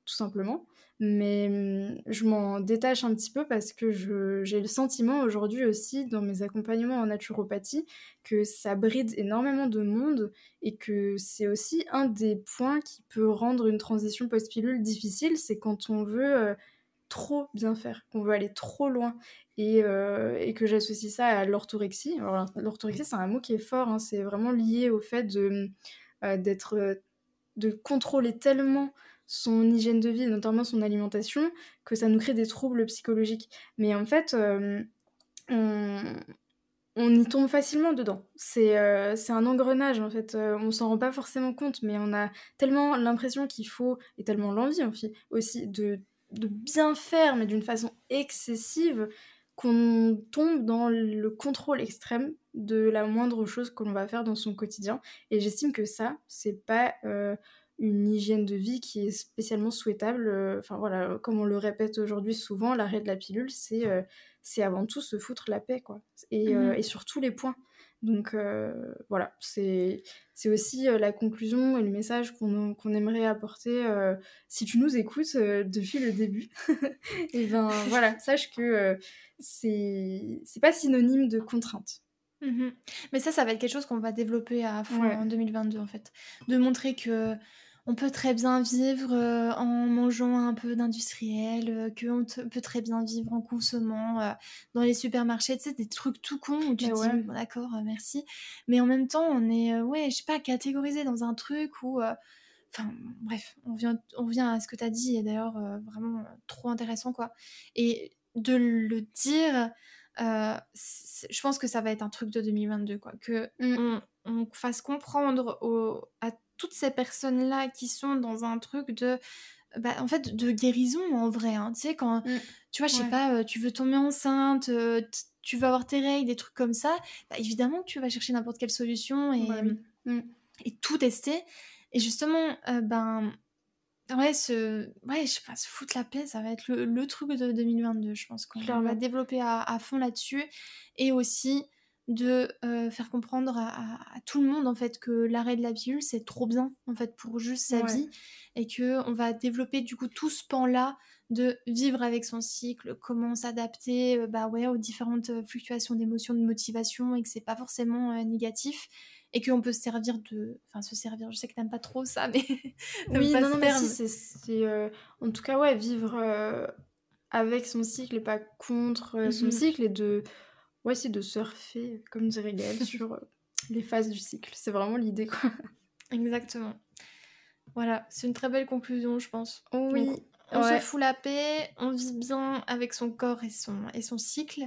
tout simplement. Mais mmh, je m'en détache un petit peu parce que j'ai le sentiment aujourd'hui aussi dans mes accompagnements en naturopathie que ça bride énormément de monde et que c'est aussi un des points qui peut rendre une transition post-pilule difficile, c'est quand on veut euh, trop bien faire, qu'on veut aller trop loin et, euh, que j'associe ça à l'orthorexie. L'orthorexie c'est un mot qui est fort, hein, c'est vraiment lié au fait de, euh, d'être, de contrôler tellement son hygiène de vie, notamment son alimentation, que ça nous crée des troubles psychologiques. Mais en fait, euh, on, y tombe facilement dedans. C'est euh, un engrenage, en fait. Euh, on s'en rend pas forcément compte, mais on a tellement l'impression qu'il faut, et tellement l'envie aussi, de, de bien faire, mais d'une façon excessive, qu'on tombe dans le contrôle extrême de la moindre chose que l'on va faire dans son quotidien. Et j'estime que ça, c'est pas une hygiène de vie qui est spécialement souhaitable. Euh, enfin voilà, comme on le répète aujourd'hui souvent, l'arrêt de la pilule, c'est euh, c'est avant tout se foutre la paix, quoi. Et, euh, mmh et sur tous les points. Donc voilà, c'est aussi la conclusion et le message qu'on aimerait apporter si tu nous écoutes depuis le début. et ben voilà, sache que c'est pas synonyme de contrainte. Mmh Mais ça, ça va être quelque chose qu'on va développer à fond en 2022 en fait. De montrer que on peut très bien vivre euh, en mangeant un peu d'industriel, euh, qu'on peut très bien vivre en consommant euh, dans les supermarchés, tu sais, des trucs tout cons où tu te dis, d'accord, merci. Mais en même temps, on est, ouais, je sais pas, catégorisé dans un truc où. Enfin, bref, on vient, on vient à ce que tu as dit, et d'ailleurs, vraiment trop intéressant, quoi. Et de le dire, je pense que ça va être un truc de 2022, quoi. Que mmh. on, fasse comprendre au, à toutes ces personnes-là qui sont dans un truc de bah, en fait de guérison en vrai hein. tu sais quand mmh. tu vois je sais pas euh, tu veux tomber enceinte euh, tu veux avoir tes règles des trucs comme ça bah, évidemment que tu vas chercher n'importe quelle solution et, mmh, et tout tester. Et justement euh, ben ouais ce ouais je sais pas se foutre la paix ça va être le, truc de 2022 je pense qu'on va développer à, à fond là-dessus. Et aussi de euh, faire comprendre à, tout le monde en fait que l'arrêt de la pilule c'est trop bien en fait pour juste sa vie et que on va développer du coup tout ce pan là de vivre avec son cycle, comment s'adapter euh, bah ouais aux différentes fluctuations d'émotions, de motivation et que c'est pas forcément négatif et qu'on peut se servir de enfin se servir je sais que t'aimes pas trop ça mais oui non, non mais si, c'est en tout cas ouais vivre avec son cycle et pas contre son mmh cycle et de Ouais, c'est de surfer, comme dirait Gaëlle, sur euh, les phases du cycle. C'est vraiment l'idée, quoi. Exactement. Voilà, c'est une très belle conclusion, je pense. Oui. on se fout la paix, on vit bien avec son corps et son, et son cycle.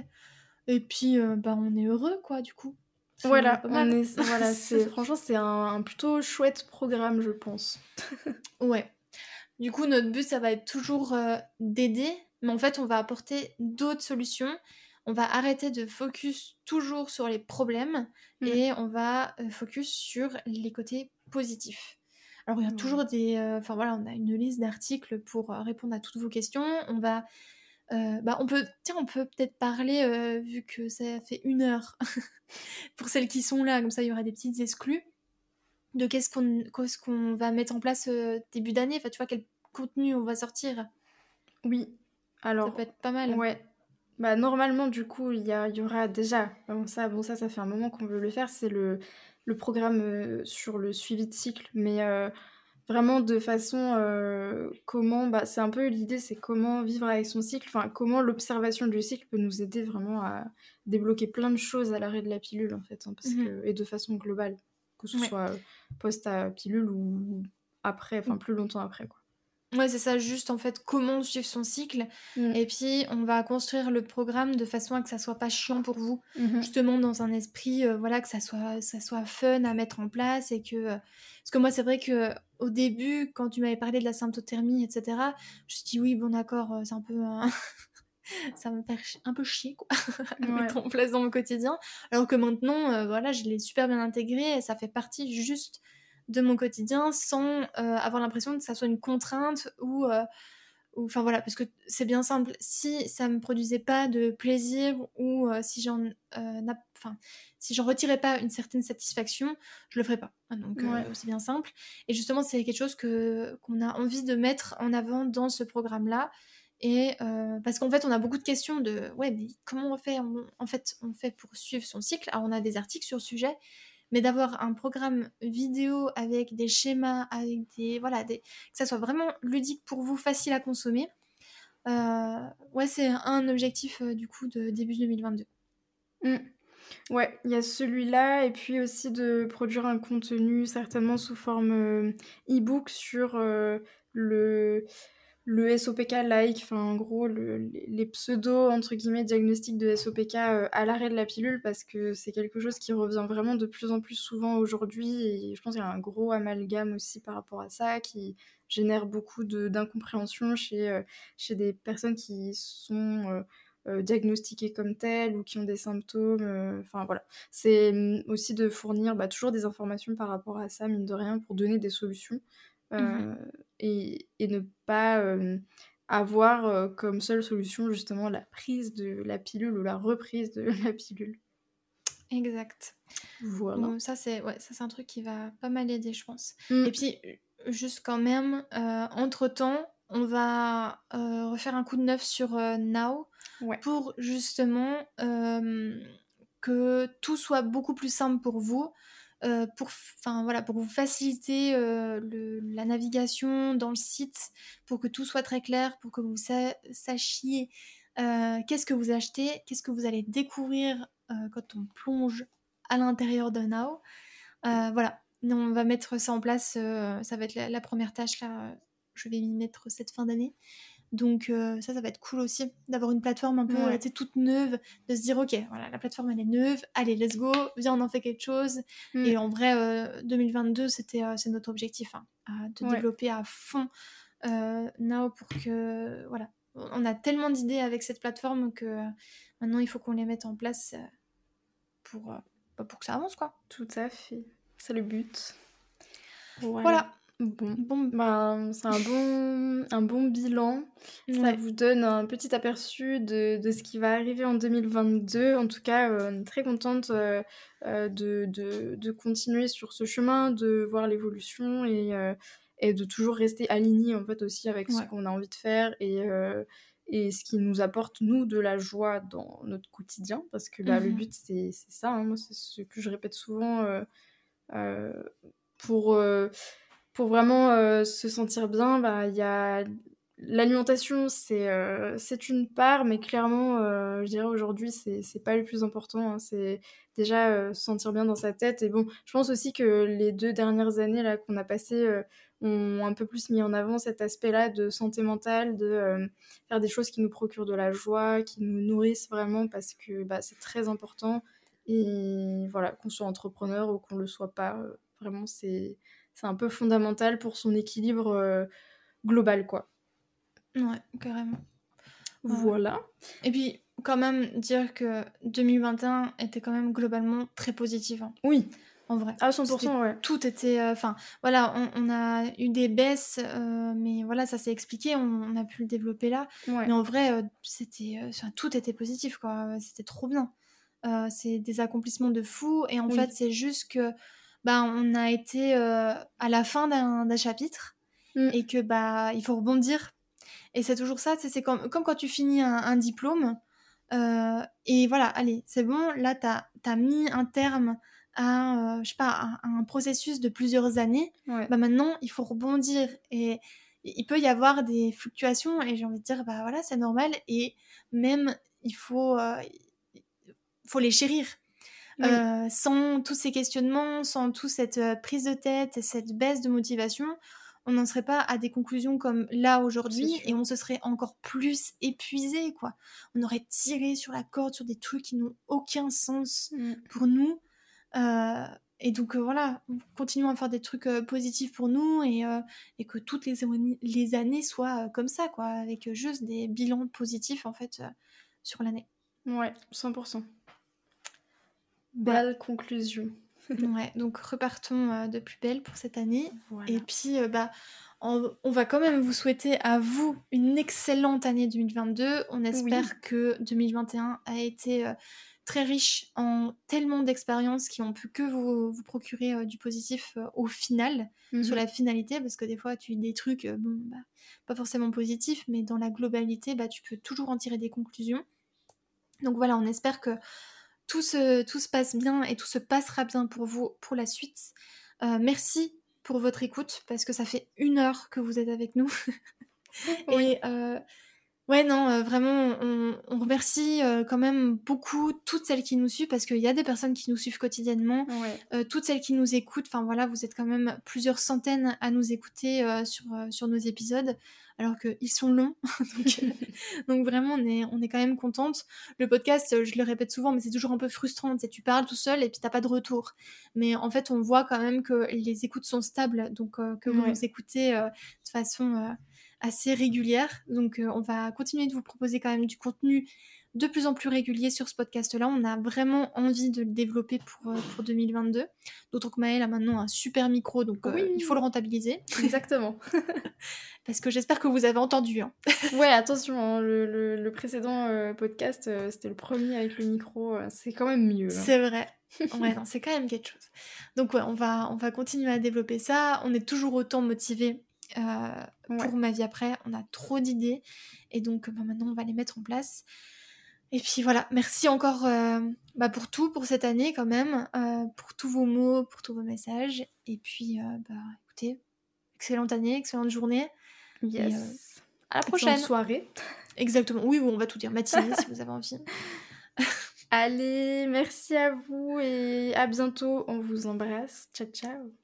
Et puis, euh, bah, on est heureux, quoi, du coup. Voilà, voilà franchement, c'est un, plutôt chouette programme, je pense. ouais. Du coup, notre but, ça va être toujours euh, d'aider, mais en fait, on va apporter d'autres solutions. On va arrêter de focus toujours sur les problèmes mmh. et on va euh, focus sur les côtés positifs. Alors, il y a toujours des. Euh, enfin, voilà, on a une liste d'articles pour répondre à toutes vos questions. On va euh, bah on peut, tiens, on peut peut-être parler, euh, vu que ça fait une heure, pour celles qui sont là, comme ça il y aura des petites exclus, de qu'est-ce qu'on va mettre en place euh, début d'année, enfin tu vois, quel contenu on va sortir. Oui, alors. Ça peut être pas mal. Ouais. Bah normalement, du coup, il y, y aura déjà, bon ça, bon ça, ça fait un moment qu'on veut le faire, c'est le, le programme sur le suivi de cycle, mais vraiment de façon euh, comment bah, c'est un peu l'idée c'est comment vivre avec son cycle enfin comment l'observation du cycle peut nous aider vraiment à débloquer plein de choses à l'arrêt de la pilule en fait hein, parce que, et de façon globale que ce soit euh, post à pilule ou après enfin plus longtemps après quoi Ouais, c'est ça, juste en fait comment suivre son cycle. Mmh. Et puis on va construire le programme de façon à que ça soit pas chiant pour vous. Mmh justement dans un esprit, euh, voilà, que ça soit, ça soit fun à mettre en place et que. Euh, parce que moi, c'est vrai que au début, quand tu m'avais parlé de la symptothermie, etc., je me suis dit oui, bon d'accord, euh, c'est un peu. ça me fait un peu chier quoi à mettre en place dans mon quotidien alors que maintenant voilà je l'ai super bien intégré et ça fait partie juste de mon quotidien sans euh, avoir l'impression que ça soit une contrainte ou euh, enfin voilà parce que c'est bien simple. Si ça me produisait pas de plaisir ou euh, si j'en enfin si j'en retirais pas une certaine satisfaction je le ferais pas. Hein, donc c'est bien simple. Et justement c'est quelque chose que qu'on a envie de mettre en avant dans ce programme là et parce qu'en fait on a beaucoup de questions de ouais mais comment on fait? En fait on fait pour suivre son cycle. Alors on a des articles sur le sujet mais d'avoir un programme vidéo avec des schémas, avec des voilà, que ça soit vraiment ludique pour vous, facile à consommer. Euh, ouais, c'est un objectif euh, du coup de début 2022. Mmh. Ouais, il y a celui-là et puis aussi de produire un contenu certainement sous forme euh, e-book sur le le SOPK-like, enfin en gros les pseudo entre guillemets diagnostics de SOPK euh, à l'arrêt de la pilule parce que c'est quelque chose qui revient vraiment de plus en plus souvent aujourd'hui et je pense qu'il y a un gros amalgame aussi par rapport à ça qui génère beaucoup d'incompréhension chez, euh, chez des personnes qui sont euh, diagnostiquées comme telles ou qui ont des symptômes. Enfin voilà, c'est mm, aussi de fournir bah, toujours des informations par rapport à ça mine de rien pour donner des solutions. Mmh et, et, ne pas euh, avoir euh, comme seule solution justement la prise de la pilule ou la reprise de la pilule. Exact. Voilà. ça, c'est ouais, un truc qui va pas mal aider, je pense. Mmh. Et puis, juste quand même, entre-temps, on va refaire un coup de neuf sur Now pour justement que tout soit beaucoup plus simple pour vous. Euh, pour, voilà, vous faciliter euh, la navigation dans le site, pour que tout soit très clair, pour que vous sachiez euh, qu'est-ce que vous achetez, qu'est-ce que vous allez découvrir quand on plonge à l'intérieur de Now. voilà, on va mettre ça en place, ça va être la, la première tâche là, je vais m'y mettre cette fin d'année. Donc euh, ça, ça va être cool aussi d'avoir une plateforme un peu toute neuve, de se dire ok, voilà, la plateforme elle est neuve, allez, let's go, viens, on en fait quelque chose. Mm. Et en vrai, 2022, euh, c'était euh, c'est notre objectif, hein, de développer à fond Now pour que voilà, on a tellement d'idées avec cette plateforme que maintenant il faut qu'on les mette en place pour bah, pour que ça avance quoi. Tout à fait, c'est le but. voilà. Bon, bon ben, c'est un bon, un bon bilan. Ça vous donne un petit aperçu de, de, ce qui va arriver en 2022. En tout cas, euh, on est très contente euh, euh, de, de, de, continuer sur ce chemin, de voir l'évolution et, et de toujours rester aligné en fait aussi avec ce qu'on a envie de faire et, et ce qui nous apporte nous de la joie dans notre quotidien. Parce que bah, le mmh but c'est ça, hein. moi c'est ce que je répète souvent pour pour vraiment euh, se sentir bien, bah, y a l'alimentation, c'est euh, c'est une part, mais clairement, euh, je dirais aujourd'hui, c'est pas le plus important. Hein. c'est déjà se sentir bien dans sa tête. Et bon, je pense aussi que les deux dernières années là qu'on a passées ont un peu plus mis en avant cet aspect-là de santé mentale, de faire des choses qui nous procurent de la joie, qui nous nourrissent vraiment, parce que bah, c'est très important. Et voilà, qu'on soit entrepreneur ou qu'on le soit pas, vraiment, c'est un peu fondamental pour son équilibre global, quoi. Ouais, carrément. Voilà. Et puis, quand même, dire que 2021 était quand même globalement très positif. Hein. Oui. En vrai. À 100%, ouais. Tout était. Euh, enfin, voilà, on, a eu des baisses, euh, mais voilà, ça s'est expliqué, on, a pu le développer là. Mais en vrai, euh, c'était. tout était positif, quoi. C'était trop bien. c'est des accomplissements de fou. Et en fait, c'est juste que. Bah, on a été à la fin d'un chapitre. Mm. Et que, bah, il faut rebondir et c'est toujours ça, c'est comme, comme quand tu finis un, diplôme. Euh, et voilà, allez, c'est bon, là, tu as, mis un terme à, euh, je sais pas, un processus de plusieurs années. Bah maintenant, il faut rebondir. Et il peut y avoir des fluctuations, et j'ai envie de dire, bah voilà, c'est normal. Et même, il faut, euh, faut les chérir. Sans tous ces questionnements, sans toute cette prise de tête et cette baisse de motivation, on n'en serait pas à des conclusions comme là aujourd'hui et on se serait encore plus épuisé quoi. On aurait tiré sur la corde sur des trucs qui n'ont aucun sens mm. pour nous. Euh, et donc euh, voilà, continuons à faire des trucs euh, positifs pour nous et, et, que toutes les, les années soient comme ça quoi, avec juste des bilans positifs en fait sur l'année. Ouais, 100%. Belle conclusion. ouais, donc repartons euh, de plus belle pour cette année. Et puis, euh, bah, on, va quand même vous souhaiter à vous une excellente année 2022. On espère que 2021 a été euh, très riche en tellement d'expériences qui ont pu que vous, vous procurer du positif au final, sur mhm. la finalité, parce que des fois, tu dis des trucs, bon, bah, pas forcément positifs, mais dans la globalité, bah, tu peux toujours en tirer des conclusions. Donc voilà, on espère que tout se, tout se passe bien et tout se passera bien pour vous pour la suite. Euh, merci pour votre écoute parce que ça fait une heure que vous êtes avec nous. et euh, ouais, non, euh, vraiment, on, remercie quand même beaucoup toutes celles qui nous suivent parce qu'il y a des personnes qui nous suivent quotidiennement, toutes celles qui nous écoutent. Enfin voilà, vous êtes quand même plusieurs centaines à nous écouter sur, sur nos épisodes alors qu'ils sont longs. Euh, donc, vraiment, on est, on est quand même contente. Le podcast, euh, je le répète souvent, mais c'est toujours un peu frustrant. Tu, tu parles tout seul et puis t'as pas de retour. Mais en fait, on voit quand même que les écoutes sont stables, donc euh, que vous nous écoutez de façon assez régulière. Donc on va continuer de vous proposer quand même du contenu de plus en plus régulier sur ce podcast-là. On a vraiment envie de le développer pour, euh, pour 2022. D'autant que Maëlle a maintenant un super micro, donc euh, il faut le rentabiliser. Exactement. Parce que j'espère que vous avez entendu. Hein. ouais, attention, hein, le, précédent euh, podcast, c'était le premier avec le micro. c'est quand même mieux. Hein. C'est vrai. ouais, c'est quand même quelque chose. Donc ouais, on va, on va continuer à développer ça. On est toujours autant motivé pour ma vie après. On a trop d'idées. Et donc bah, maintenant, on va les mettre en place. Et puis voilà, merci encore euh, bah, pour tout, pour cette année quand même, euh, pour tous vos mots, pour tous vos messages. Et puis, euh, bah, écoutez, excellente année, excellente journée. Yes. à la prochaine. soirée. Exactement. Oui, on va tout dire. Matinée, si vous avez envie. Allez, merci à vous et à bientôt. On vous embrasse. Ciao, ciao.